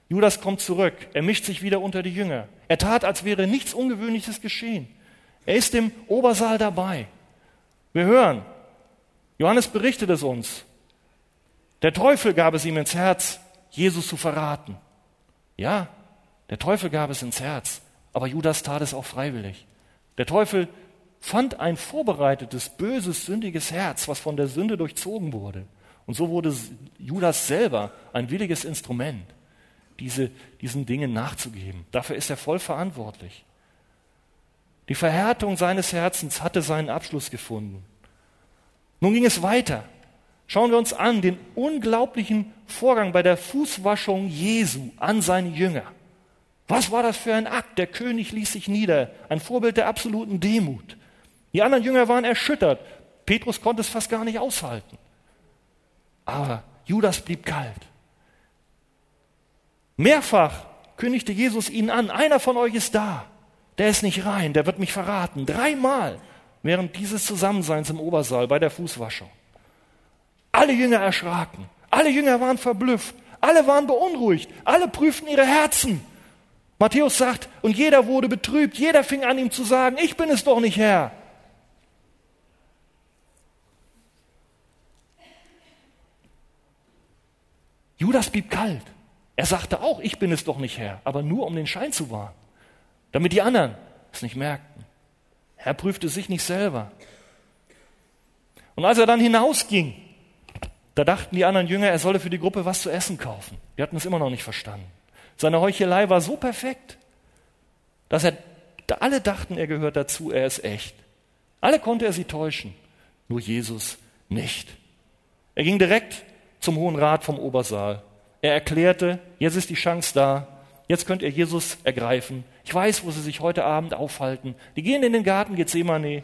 Judas kommt zurück. Er mischt sich wieder unter die Jünger. Er tat, als wäre nichts Ungewöhnliches geschehen. Er ist im Obersaal dabei. Wir hören, Johannes berichtet es uns. Der Teufel gab es ihm ins Herz, Jesus zu verraten. Ja, der Teufel gab es ins Herz, aber Judas tat es auch freiwillig. Der Teufel fand ein vorbereitetes, böses, sündiges Herz, was von der Sünde durchzogen wurde. Und so wurde Judas selber ein williges Instrument, diese, diesen Dingen nachzugeben. Dafür ist er voll verantwortlich. Die Verhärtung seines Herzens hatte seinen Abschluss gefunden. Nun ging es weiter. Schauen wir uns an den unglaublichen Vorgang bei der Fußwaschung Jesu an seine Jünger. Was war das für ein Akt? Der König ließ sich nieder, ein Vorbild der absoluten Demut. Die anderen Jünger waren erschüttert. Petrus konnte es fast gar nicht aushalten. Aber Judas blieb kalt. Mehrfach kündigte Jesus ihnen an, einer von euch ist da, der ist nicht rein, der wird mich verraten. Dreimal während dieses Zusammenseins im Obersaal bei der Fußwaschung. Alle Jünger erschraken, alle Jünger waren verblüfft, alle waren beunruhigt, alle prüften ihre Herzen. Matthäus sagt, und jeder wurde betrübt, jeder fing an ihm zu sagen, ich bin es doch nicht Herr. Judas blieb kalt. Er sagte auch, ich bin es doch nicht Herr, aber nur um den Schein zu wahren, damit die anderen es nicht merkten. Er prüfte sich nicht selber. Und als er dann hinausging, da dachten die anderen Jünger, er solle für die Gruppe was zu essen kaufen. Die hatten es immer noch nicht verstanden. Seine Heuchelei war so perfekt, dass er, alle dachten, er gehört dazu, er ist echt. Alle konnte er sie täuschen, nur Jesus nicht. Er ging direkt zum Hohen Rat vom Obersaal. Er erklärte, jetzt ist die Chance da, jetzt könnt ihr Jesus ergreifen. Ich weiß, wo sie sich heute Abend aufhalten. Die gehen in den Garten Gethsemane,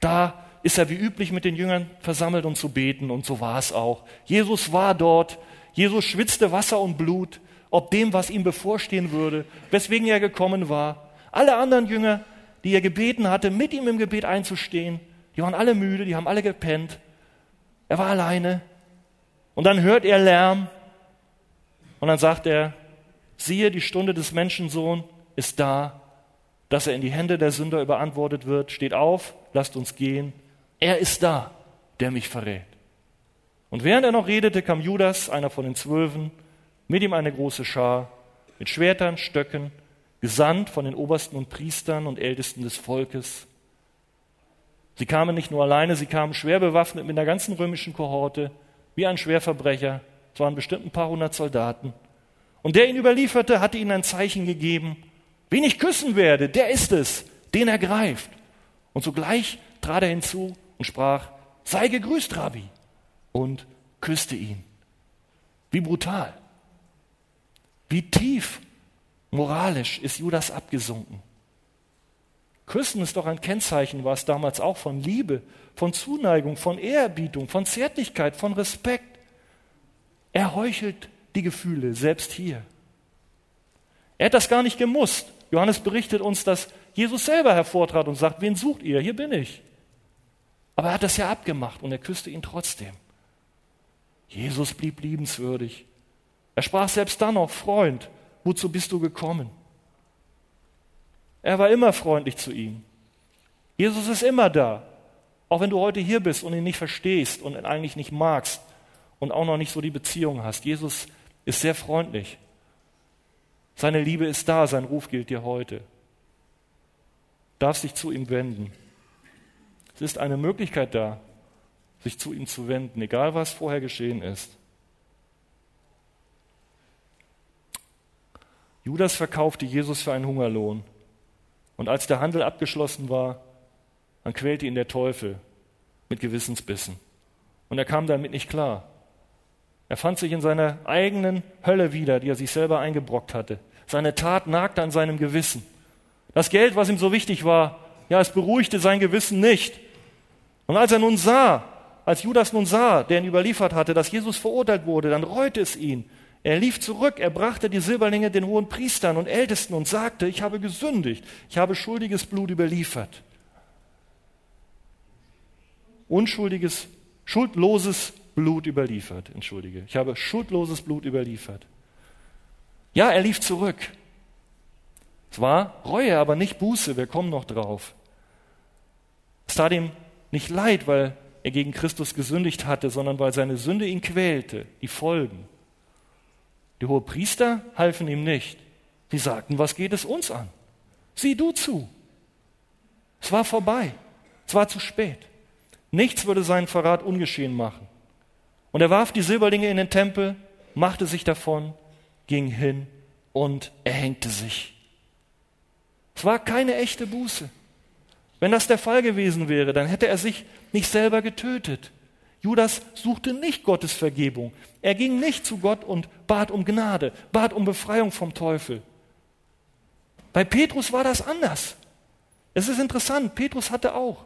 da ist er wie üblich mit den Jüngern versammelt, um zu beten, und so war es auch. Jesus war dort, Jesus schwitzte Wasser und Blut, ob dem, was ihm bevorstehen würde, weswegen er gekommen war. Alle anderen Jünger, die er gebeten hatte, mit ihm im Gebet einzustehen, die waren alle müde, die haben alle gepennt. Er war alleine. Und dann hört er Lärm. Und dann sagt er, siehe, die Stunde des Menschensohn ist da, dass er in die Hände der Sünder überantwortet wird. Steht auf, lasst uns gehen. Er ist da, der mich verrät. Und während er noch redete, kam Judas, einer von den Zwölfen, mit ihm eine große Schar, mit Schwertern, Stöcken, gesandt von den Obersten und Priestern und Ältesten des Volkes. Sie kamen nicht nur alleine, sie kamen schwer bewaffnet mit der ganzen römischen Kohorte, wie ein Schwerverbrecher. Es waren bestimmt ein paar hundert Soldaten. Und der ihn überlieferte, hatte ihnen ein Zeichen gegeben. Wen ich küssen werde, der ist es, den er greift. Und sogleich trat er hinzu und sprach, sei gegrüßt, Rabbi, und küsste ihn. Wie brutal. Wie tief moralisch ist Judas abgesunken. Küssen ist doch ein Kennzeichen, war es damals auch von Liebe, von Zuneigung, von Ehrerbietung, von Zärtlichkeit, von Respekt. Er heuchelt die Gefühle, selbst hier. Er hat das gar nicht gemusst. Johannes berichtet uns, dass Jesus selber hervortrat und sagt, wen sucht ihr? Hier bin ich. Aber er hat das ja abgemacht und er küsste ihn trotzdem. Jesus blieb liebenswürdig. Er sprach selbst dann noch, Freund, wozu bist du gekommen? Er war immer freundlich zu ihm. Jesus ist immer da, auch wenn du heute hier bist und ihn nicht verstehst und ihn eigentlich nicht magst und auch noch nicht so die Beziehung hast. Jesus ist sehr freundlich. Seine Liebe ist da, sein Ruf gilt dir heute. Du darfst dich zu ihm wenden. Es ist eine Möglichkeit da, sich zu ihm zu wenden, egal was vorher geschehen ist. Judas verkaufte Jesus für einen Hungerlohn. Und als der Handel abgeschlossen war, dann quälte ihn der Teufel mit Gewissensbissen. Und er kam damit nicht klar. Er fand sich in seiner eigenen Hölle wieder, die er sich selber eingebrockt hatte. Seine Tat nagte an seinem Gewissen. Das Geld, was ihm so wichtig war, ja, es beruhigte sein Gewissen nicht. Und als er nun sah, als Judas nun sah, der ihn überliefert hatte, dass Jesus verurteilt wurde, dann reute es ihn. Er lief zurück, er brachte die Silberlinge den hohen Priestern und Ältesten und sagte, ich habe gesündigt, ich habe schuldiges Blut überliefert. Unschuldiges, schuldloses Blut überliefert, entschuldige. Ich habe schuldloses Blut überliefert. Ja, er lief zurück. Es war Reue, aber nicht Buße, wir kommen noch drauf. Es tat ihm nicht leid, weil er gegen Christus gesündigt hatte, sondern weil seine Sünde ihn quälte, die Folgen. Die hohe Priester halfen ihm nicht. Sie sagten, was geht es uns an? Sieh du zu. Es war vorbei. Es war zu spät. Nichts würde seinen Verrat ungeschehen machen. Und er warf die Silberlinge in den Tempel, machte sich davon, ging hin und erhängte sich. Es war keine echte Buße. Wenn das der Fall gewesen wäre, dann hätte er sich nicht selber getötet. Judas suchte nicht Gottes Vergebung. Er ging nicht zu Gott und bat um Gnade, bat um Befreiung vom Teufel. Bei Petrus war das anders. Es ist interessant, Petrus hatte auch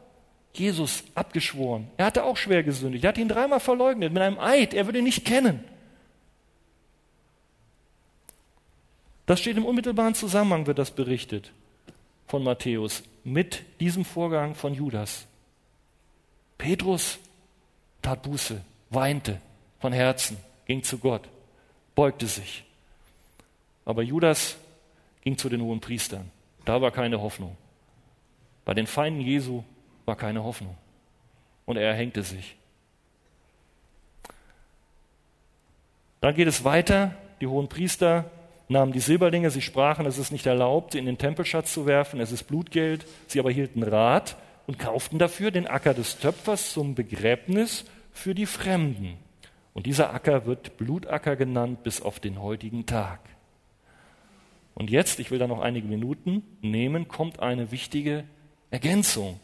Jesus abgeschworen. Er hatte auch schwer gesündigt. Er hat ihn dreimal verleugnet mit einem Eid. Er würde ihn nicht kennen. Das steht im unmittelbaren Zusammenhang, wird das berichtet von Matthäus, mit diesem Vorgang von Judas. Petrus tat Buße, weinte von Herzen, ging zu Gott, beugte sich. Aber Judas ging zu den hohen Priestern. Da war keine Hoffnung. Bei den Feinden Jesu war keine Hoffnung. Und er erhängte sich. Dann geht es weiter. Die hohen Priester nahmen die Silberlinge, sie sprachen, es ist nicht erlaubt, sie in den Tempelschatz zu werfen, es ist Blutgeld. Sie aber hielten Rat und kauften dafür den Acker des Töpfers zum Begräbnis für die Fremden. Und dieser Acker wird Blutacker genannt bis auf den heutigen Tag. Und jetzt, ich will da noch einige Minuten nehmen, kommt eine wichtige Ergänzung.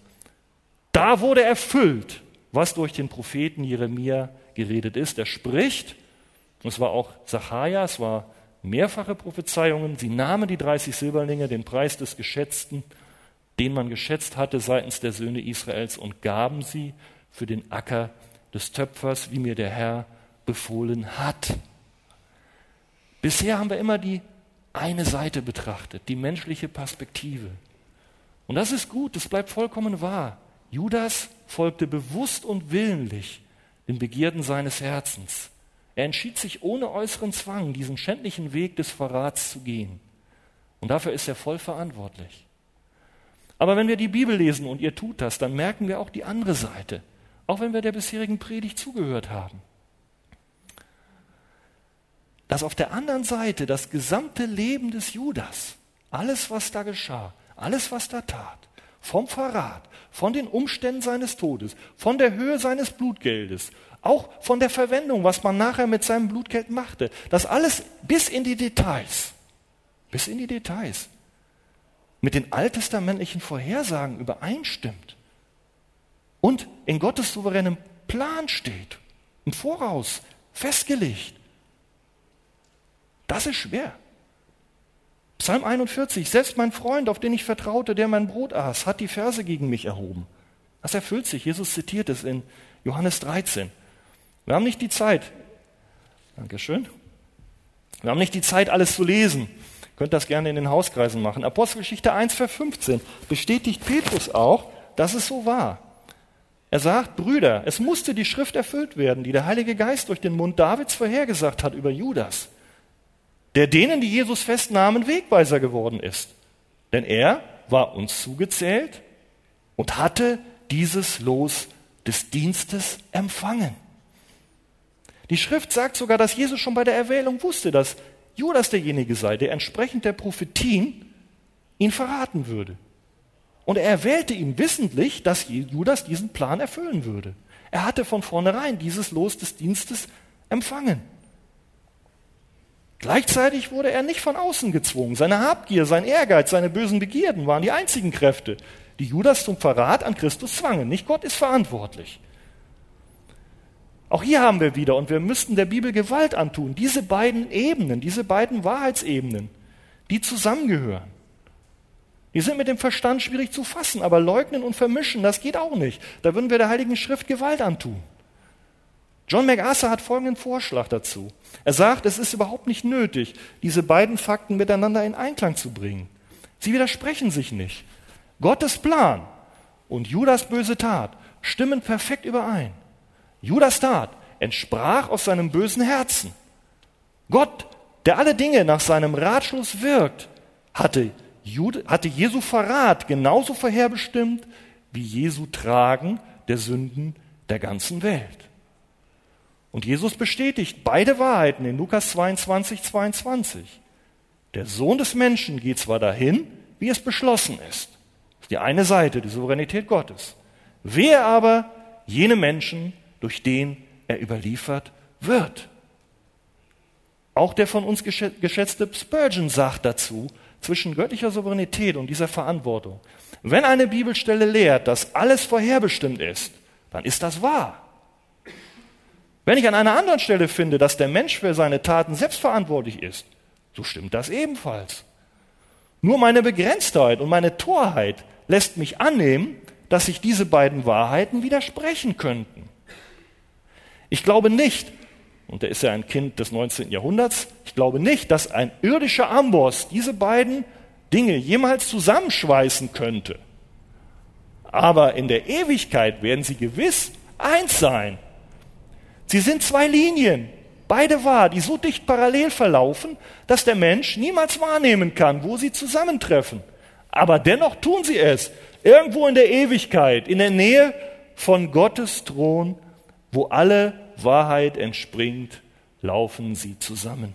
Da wurde erfüllt, was durch den Propheten Jeremia geredet ist. Er spricht, und es war auch Sacharja, es war mehrfache Prophezeiungen. Sie nahmen die 30 Silberlinge, den Preis des Geschätzten, den man geschätzt hatte seitens der Söhne Israels, und gaben sie für den Acker des Töpfers, wie mir der Herr befohlen hat. Bisher haben wir immer die eine Seite betrachtet, die menschliche Perspektive. Und das ist gut, das bleibt vollkommen wahr. Judas folgte bewusst und willentlich den Begierden seines Herzens. Er entschied sich ohne äußeren Zwang, diesen schändlichen Weg des Verrats zu gehen. Und dafür ist er voll verantwortlich. Aber wenn wir die Bibel lesen und ihr tut das, dann merken wir auch die andere Seite, auch wenn wir der bisherigen Predigt zugehört haben. Dass auf der anderen Seite das gesamte Leben des Judas, alles was da geschah, alles was da tat, vom Verrat, von den Umständen seines Todes, von der Höhe seines Blutgeldes, auch von der Verwendung, was man nachher mit seinem Blutgeld machte. Das alles bis in die Details, bis in die Details mit den alttestamentlichen Vorhersagen übereinstimmt und in Gottes souveränem Plan steht, im Voraus festgelegt. Das ist schwer. Psalm 41, selbst mein Freund, auf den ich vertraute, der mein Brot aß, hat die Verse gegen mich erhoben. Das erfüllt sich. Jesus zitiert es in Johannes 13. Wir haben nicht die Zeit. Dankeschön. Wir haben nicht die Zeit, alles zu lesen. Ihr könnt das gerne in den Hauskreisen machen. Apostelgeschichte 1, Vers 15 bestätigt Petrus auch, dass es so war. Er sagt, Brüder, es musste die Schrift erfüllt werden, die der Heilige Geist durch den Mund Davids vorhergesagt hat über Judas, der denen, die Jesus festnahmen, Wegweiser geworden ist. Denn er war uns zugezählt und hatte dieses Los des Dienstes empfangen. Die Schrift sagt sogar, dass Jesus schon bei der Erwählung wusste, dass Judas derjenige sei, der entsprechend der Prophetien ihn verraten würde. Und er erwählte ihn wissentlich, dass Judas diesen Plan erfüllen würde. Er hatte von vornherein dieses Los des Dienstes empfangen. Gleichzeitig wurde er nicht von außen gezwungen. Seine Habgier, sein Ehrgeiz, seine bösen Begierden waren die einzigen Kräfte, die Judas zum Verrat an Christus zwangen. Nicht Gott ist verantwortlich. Auch hier haben wir wieder, und wir müssten der Bibel Gewalt antun, diese beiden Ebenen, diese beiden Wahrheitsebenen, die zusammengehören. Die sind mit dem Verstand schwierig zu fassen, aber leugnen und vermischen, das geht auch nicht. Da würden wir der Heiligen Schrift Gewalt antun. John MacArthur hat folgenden Vorschlag dazu. Er sagt, es ist überhaupt nicht nötig, diese beiden Fakten miteinander in Einklang zu bringen. Sie widersprechen sich nicht. Gottes Plan und Judas böse Tat stimmen perfekt überein. Judas Tat entsprach aus seinem bösen Herzen. Gott, der alle Dinge nach seinem Ratschluss wirkt, hatte, Jude, hatte Jesu Verrat genauso vorherbestimmt wie Jesu Tragen der Sünden der ganzen Welt. Und Jesus bestätigt beide Wahrheiten in Lukas 22, 22. Der Sohn des Menschen geht zwar dahin, wie es beschlossen ist. Das ist die eine Seite, die Souveränität Gottes. Wer aber jene Menschen, durch den er überliefert wird. Auch der von uns geschätzte Spurgeon sagt dazu, zwischen göttlicher Souveränität und dieser Verantwortung. Wenn eine Bibelstelle lehrt, dass alles vorherbestimmt ist, dann ist das wahr. Wenn ich an einer anderen Stelle finde, dass der Mensch für seine Taten selbstverantwortlich ist, so stimmt das ebenfalls. Nur meine Begrenztheit und meine Torheit lässt mich annehmen, dass sich diese beiden Wahrheiten widersprechen könnten. Ich glaube nicht, und er ist ja ein Kind des 19. Jahrhunderts, ich glaube nicht, dass ein irdischer Amboss diese beiden Dinge jemals zusammenschweißen könnte. Aber in der Ewigkeit werden sie gewiss eins sein. Sie sind zwei Linien, beide wahr, die so dicht parallel verlaufen, dass der Mensch niemals wahrnehmen kann, wo sie zusammentreffen. Aber dennoch tun sie es, irgendwo in der Ewigkeit, in der Nähe von Gottes Thron, wo alle Wahrheit entspringt, laufen sie zusammen.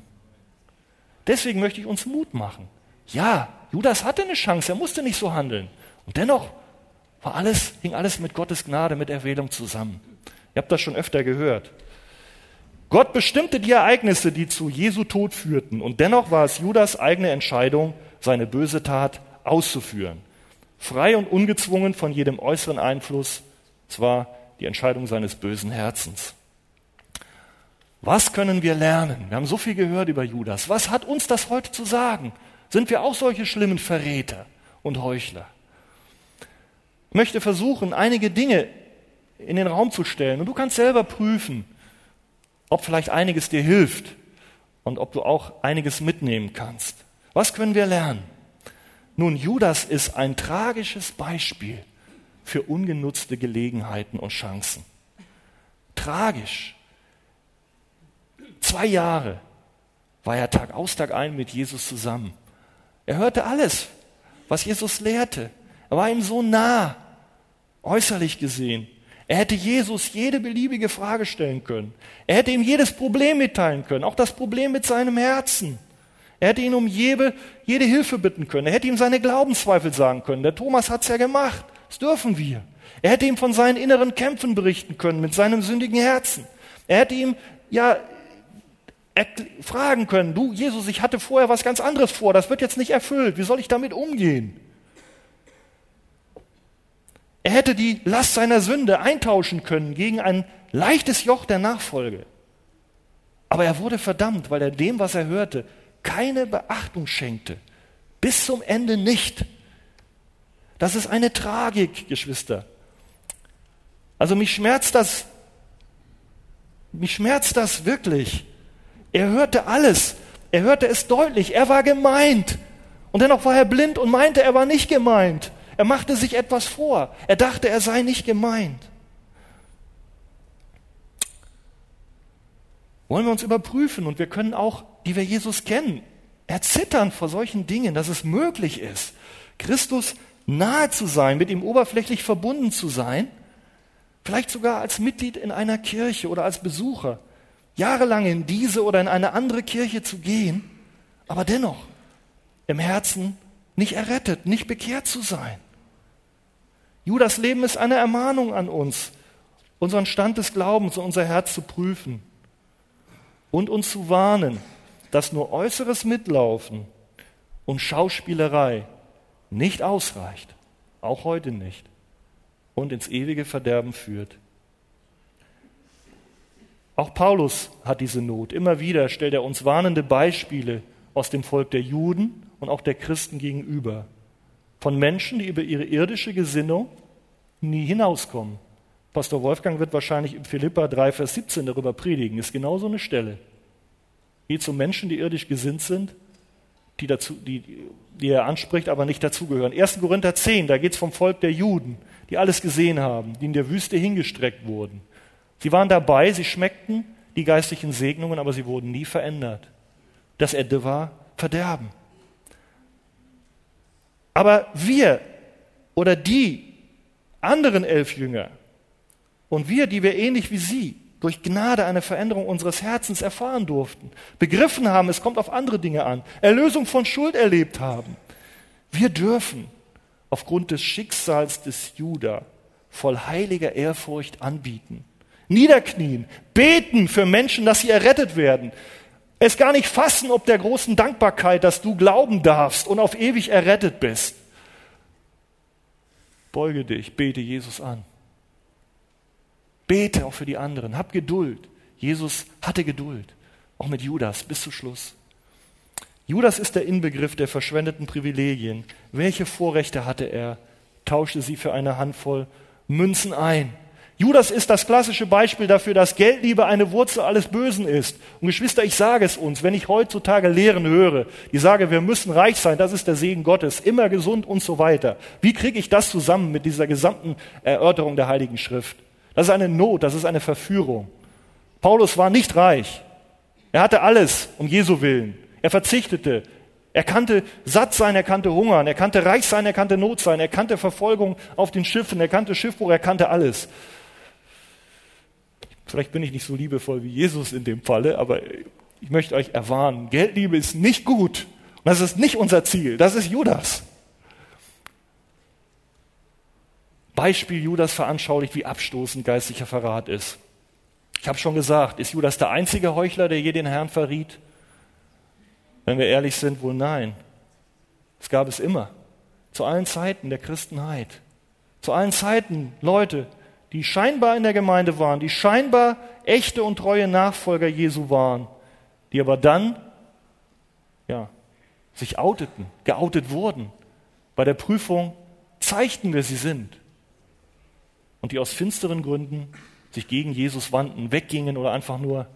Deswegen möchte ich uns Mut machen. Ja, Judas hatte eine Chance, er musste nicht so handeln. Und dennoch war alles, hing alles mit Gottes Gnade, mit Erwählung zusammen. Ihr habt das schon öfter gehört. Gott bestimmte die Ereignisse, die zu Jesu Tod führten, und dennoch war es Judas eigene Entscheidung, seine böse Tat auszuführen. Frei und ungezwungen von jedem äußeren Einfluss. Es war die Entscheidung seines bösen Herzens. Was können wir lernen? Wir haben so viel gehört über Judas. Was hat uns das heute zu sagen? Sind wir auch solche schlimmen Verräter und Heuchler? Ich möchte versuchen, einige Dinge in den Raum zu stellen. Und du kannst selber prüfen, ob vielleicht einiges dir hilft und ob du auch einiges mitnehmen kannst. Was können wir lernen? Nun, Judas ist ein tragisches Beispiel für ungenutzte Gelegenheiten und Chancen. Tragisch. Zwei Jahre war er Tag aus, Tag ein mit Jesus zusammen. Er hörte alles, was Jesus lehrte. Er war ihm so nah, äußerlich gesehen. Er hätte Jesus jede beliebige Frage stellen können. Er hätte ihm jedes Problem mitteilen können, auch das Problem mit seinem Herzen. Er hätte ihn um jede, jede Hilfe bitten können. Er hätte ihm seine Glaubenszweifel sagen können. Der Thomas hat's ja gemacht. Das dürfen wir. Er hätte ihm von seinen inneren Kämpfen berichten können mit seinem sündigen Herzen. Er hätte ihm ja fragen können, du Jesus, ich hatte vorher was ganz anderes vor, das wird jetzt nicht erfüllt. Wie soll ich damit umgehen? Er hätte die Last seiner Sünde eintauschen können gegen ein leichtes Joch der Nachfolge. Aber er wurde verdammt, weil er dem, was er hörte, keine Beachtung schenkte. Bis zum Ende nicht. Das ist eine Tragik, Geschwister. Also mich schmerzt das, mich schmerzt das wirklich. Er hörte alles. Er hörte es deutlich. Er war gemeint. Und dennoch war er blind und meinte, er war nicht gemeint. Er machte sich etwas vor. Er dachte, er sei nicht gemeint. Wollen wir uns überprüfen und wir können auch, die wir Jesus kennen, erzittern vor solchen Dingen, dass es möglich ist, Christus nahe zu sein, mit ihm oberflächlich verbunden zu sein, vielleicht sogar als Mitglied in einer Kirche oder als Besucher, jahrelang in diese oder in eine andere Kirche zu gehen, aber dennoch im Herzen nicht errettet, nicht bekehrt zu sein. Judas Leben ist eine Ermahnung an uns, unseren Stand des Glaubens und unser Herz zu prüfen und uns zu warnen, dass nur äußeres Mitlaufen und Schauspielerei nicht ausreicht, auch heute nicht, und ins ewige Verderben führt. Auch Paulus hat diese Not. Immer wieder stellt er uns warnende Beispiele aus dem Volk der Juden und auch der Christen gegenüber von Menschen, die über ihre irdische Gesinnung nie hinauskommen. Pastor Wolfgang wird wahrscheinlich in Philippa 3, Vers 17 darüber predigen. Ist genau so eine Stelle. Geht um Menschen, die irdisch gesinnt sind, die, dazu, die, die er anspricht, aber nicht dazugehören. 1. Korinther 10, da geht es vom Volk der Juden, die alles gesehen haben, die in der Wüste hingestreckt wurden. Sie waren dabei, sie schmeckten die geistlichen Segnungen, aber sie wurden nie verändert. Das Ende war Verderben. Aber wir oder die anderen elf Jünger und wir, die wir ähnlich wie sie durch Gnade eine Veränderung unseres Herzens erfahren durften, begriffen haben, es kommt auf andere Dinge an, Erlösung von Schuld erlebt haben, wir dürfen aufgrund des Schicksals des Juda voll heiliger Ehrfurcht anbieten, niederknien, beten für Menschen, dass sie errettet werden, es gar nicht fassen, ob der großen Dankbarkeit, dass du glauben darfst und auf ewig errettet bist. Beuge dich, bete Jesus an. Bete auch für die anderen. Hab Geduld. Jesus hatte Geduld. Auch mit Judas bis zum Schluss. Judas ist der Inbegriff der verschwendeten Privilegien. Welche Vorrechte hatte er? tauschte sie für eine Handvoll Münzen ein. Judas ist das klassische Beispiel dafür, dass Geldliebe eine Wurzel alles Bösen ist. Und Geschwister, ich sage es uns, wenn ich heutzutage Lehren höre, die sage, wir müssen reich sein, das ist der Segen Gottes, immer gesund und so weiter. Wie kriege ich das zusammen mit dieser gesamten Erörterung der Heiligen Schrift? Das ist eine Not, das ist eine Verführung. Paulus war nicht reich. Er hatte alles um Jesu willen. Er verzichtete. Er kannte satt sein, er kannte hungern, er kannte reich sein, er kannte Not sein, er kannte Verfolgung auf den Schiffen, er kannte Schiffbruch, er kannte alles. Vielleicht bin ich nicht so liebevoll wie Jesus in dem Falle, aber ich möchte euch erwarnen, Geldliebe ist nicht gut. Und das ist nicht unser Ziel, das ist Judas. Beispiel Judas veranschaulicht, wie abstoßend geistlicher Verrat ist. Ich habe schon gesagt, ist Judas der einzige Heuchler, der je den Herrn verriet? Wenn wir ehrlich sind, wohl nein. Es gab es immer. Zu allen Zeiten der Christenheit. Zu allen Zeiten Leute, die scheinbar in der Gemeinde waren, die scheinbar echte und treue Nachfolger Jesu waren, die aber dann ja, sich outeten, geoutet wurden. Bei der Prüfung zeigten, wer sie sind. Und die aus finsteren Gründen sich gegen Jesus wandten, weggingen oder einfach nur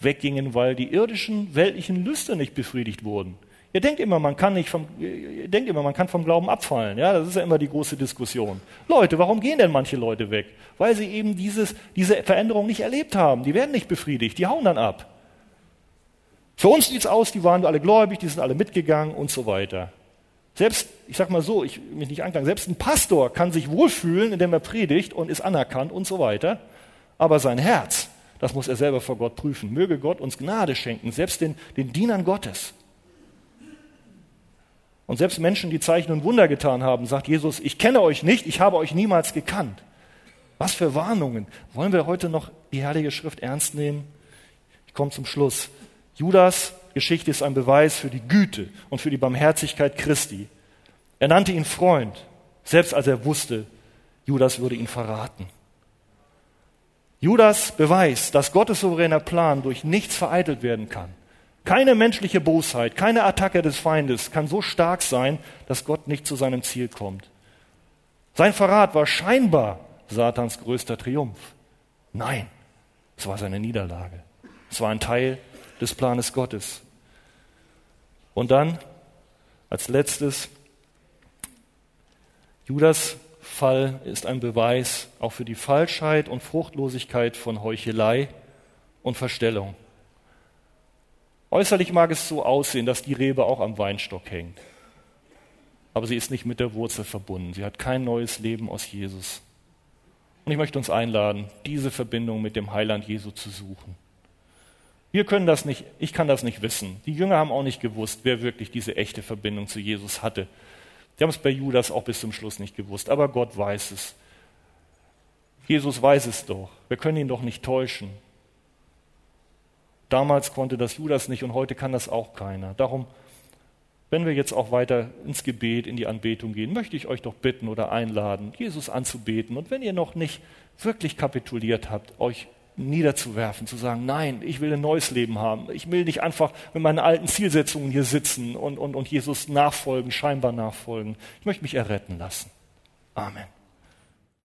weggingen, weil die irdischen, weltlichen Lüste nicht befriedigt wurden. Ihr denkt immer, man kann nicht vom, ihr denkt immer, man kann vom Glauben abfallen. Ja, das ist ja immer die große Diskussion. Leute, warum gehen denn manche Leute weg? Weil sie eben dieses, diese Veränderung nicht erlebt haben. Die werden nicht befriedigt, die hauen dann ab. Für uns sieht es aus, die waren alle gläubig, die sind alle mitgegangen und so weiter. Selbst, ich sag mal so, ich mich nicht anklang, selbst ein Pastor kann sich wohlfühlen, indem er predigt und ist anerkannt und so weiter. Aber sein Herz, das muss er selber vor Gott prüfen. Möge Gott uns Gnade schenken, selbst den, den Dienern Gottes. Und selbst Menschen, die Zeichen und Wunder getan haben, sagt Jesus, ich kenne euch nicht, ich habe euch niemals gekannt. Was für Warnungen. Wollen wir heute noch die Heilige Schrift ernst nehmen? Ich komme zum Schluss. Judas Geschichte ist ein Beweis für die Güte und für die Barmherzigkeit Christi. Er nannte ihn Freund, selbst als er wusste, Judas würde ihn verraten. Judas beweist, dass Gottes souveräner Plan durch nichts vereitelt werden kann. Keine menschliche Bosheit, keine Attacke des Feindes kann so stark sein, dass Gott nicht zu seinem Ziel kommt. Sein Verrat war scheinbar Satans größter Triumph. Nein, es war seine Niederlage. Es war ein Teil des Planes Gottes. Und dann, als letztes, Judas Fall ist ein Beweis auch für die Falschheit und Fruchtlosigkeit von Heuchelei und Verstellung. Äußerlich mag es so aussehen, dass die Rebe auch am Weinstock hängt. Aber sie ist nicht mit der Wurzel verbunden. Sie hat kein neues Leben aus Jesus. Und ich möchte uns einladen, diese Verbindung mit dem Heiland Jesu zu suchen. Wir können das nicht, ich kann das nicht wissen. Die Jünger haben auch nicht gewusst, wer wirklich diese echte Verbindung zu Jesus hatte. Die haben es bei Judas auch bis zum Schluss nicht gewusst, aber Gott weiß es. Jesus weiß es doch. Wir können ihn doch nicht täuschen. Damals konnte das Judas nicht und heute kann das auch keiner. Darum, wenn wir jetzt auch weiter ins Gebet, in die Anbetung gehen, möchte ich euch doch bitten oder einladen, Jesus anzubeten. Und wenn ihr noch nicht wirklich kapituliert habt, euch niederzuwerfen, zu sagen, nein, ich will ein neues Leben haben. Ich will nicht einfach mit meinen alten Zielsetzungen hier sitzen und, und, und Jesus nachfolgen, scheinbar nachfolgen. Ich möchte mich erretten lassen. Amen.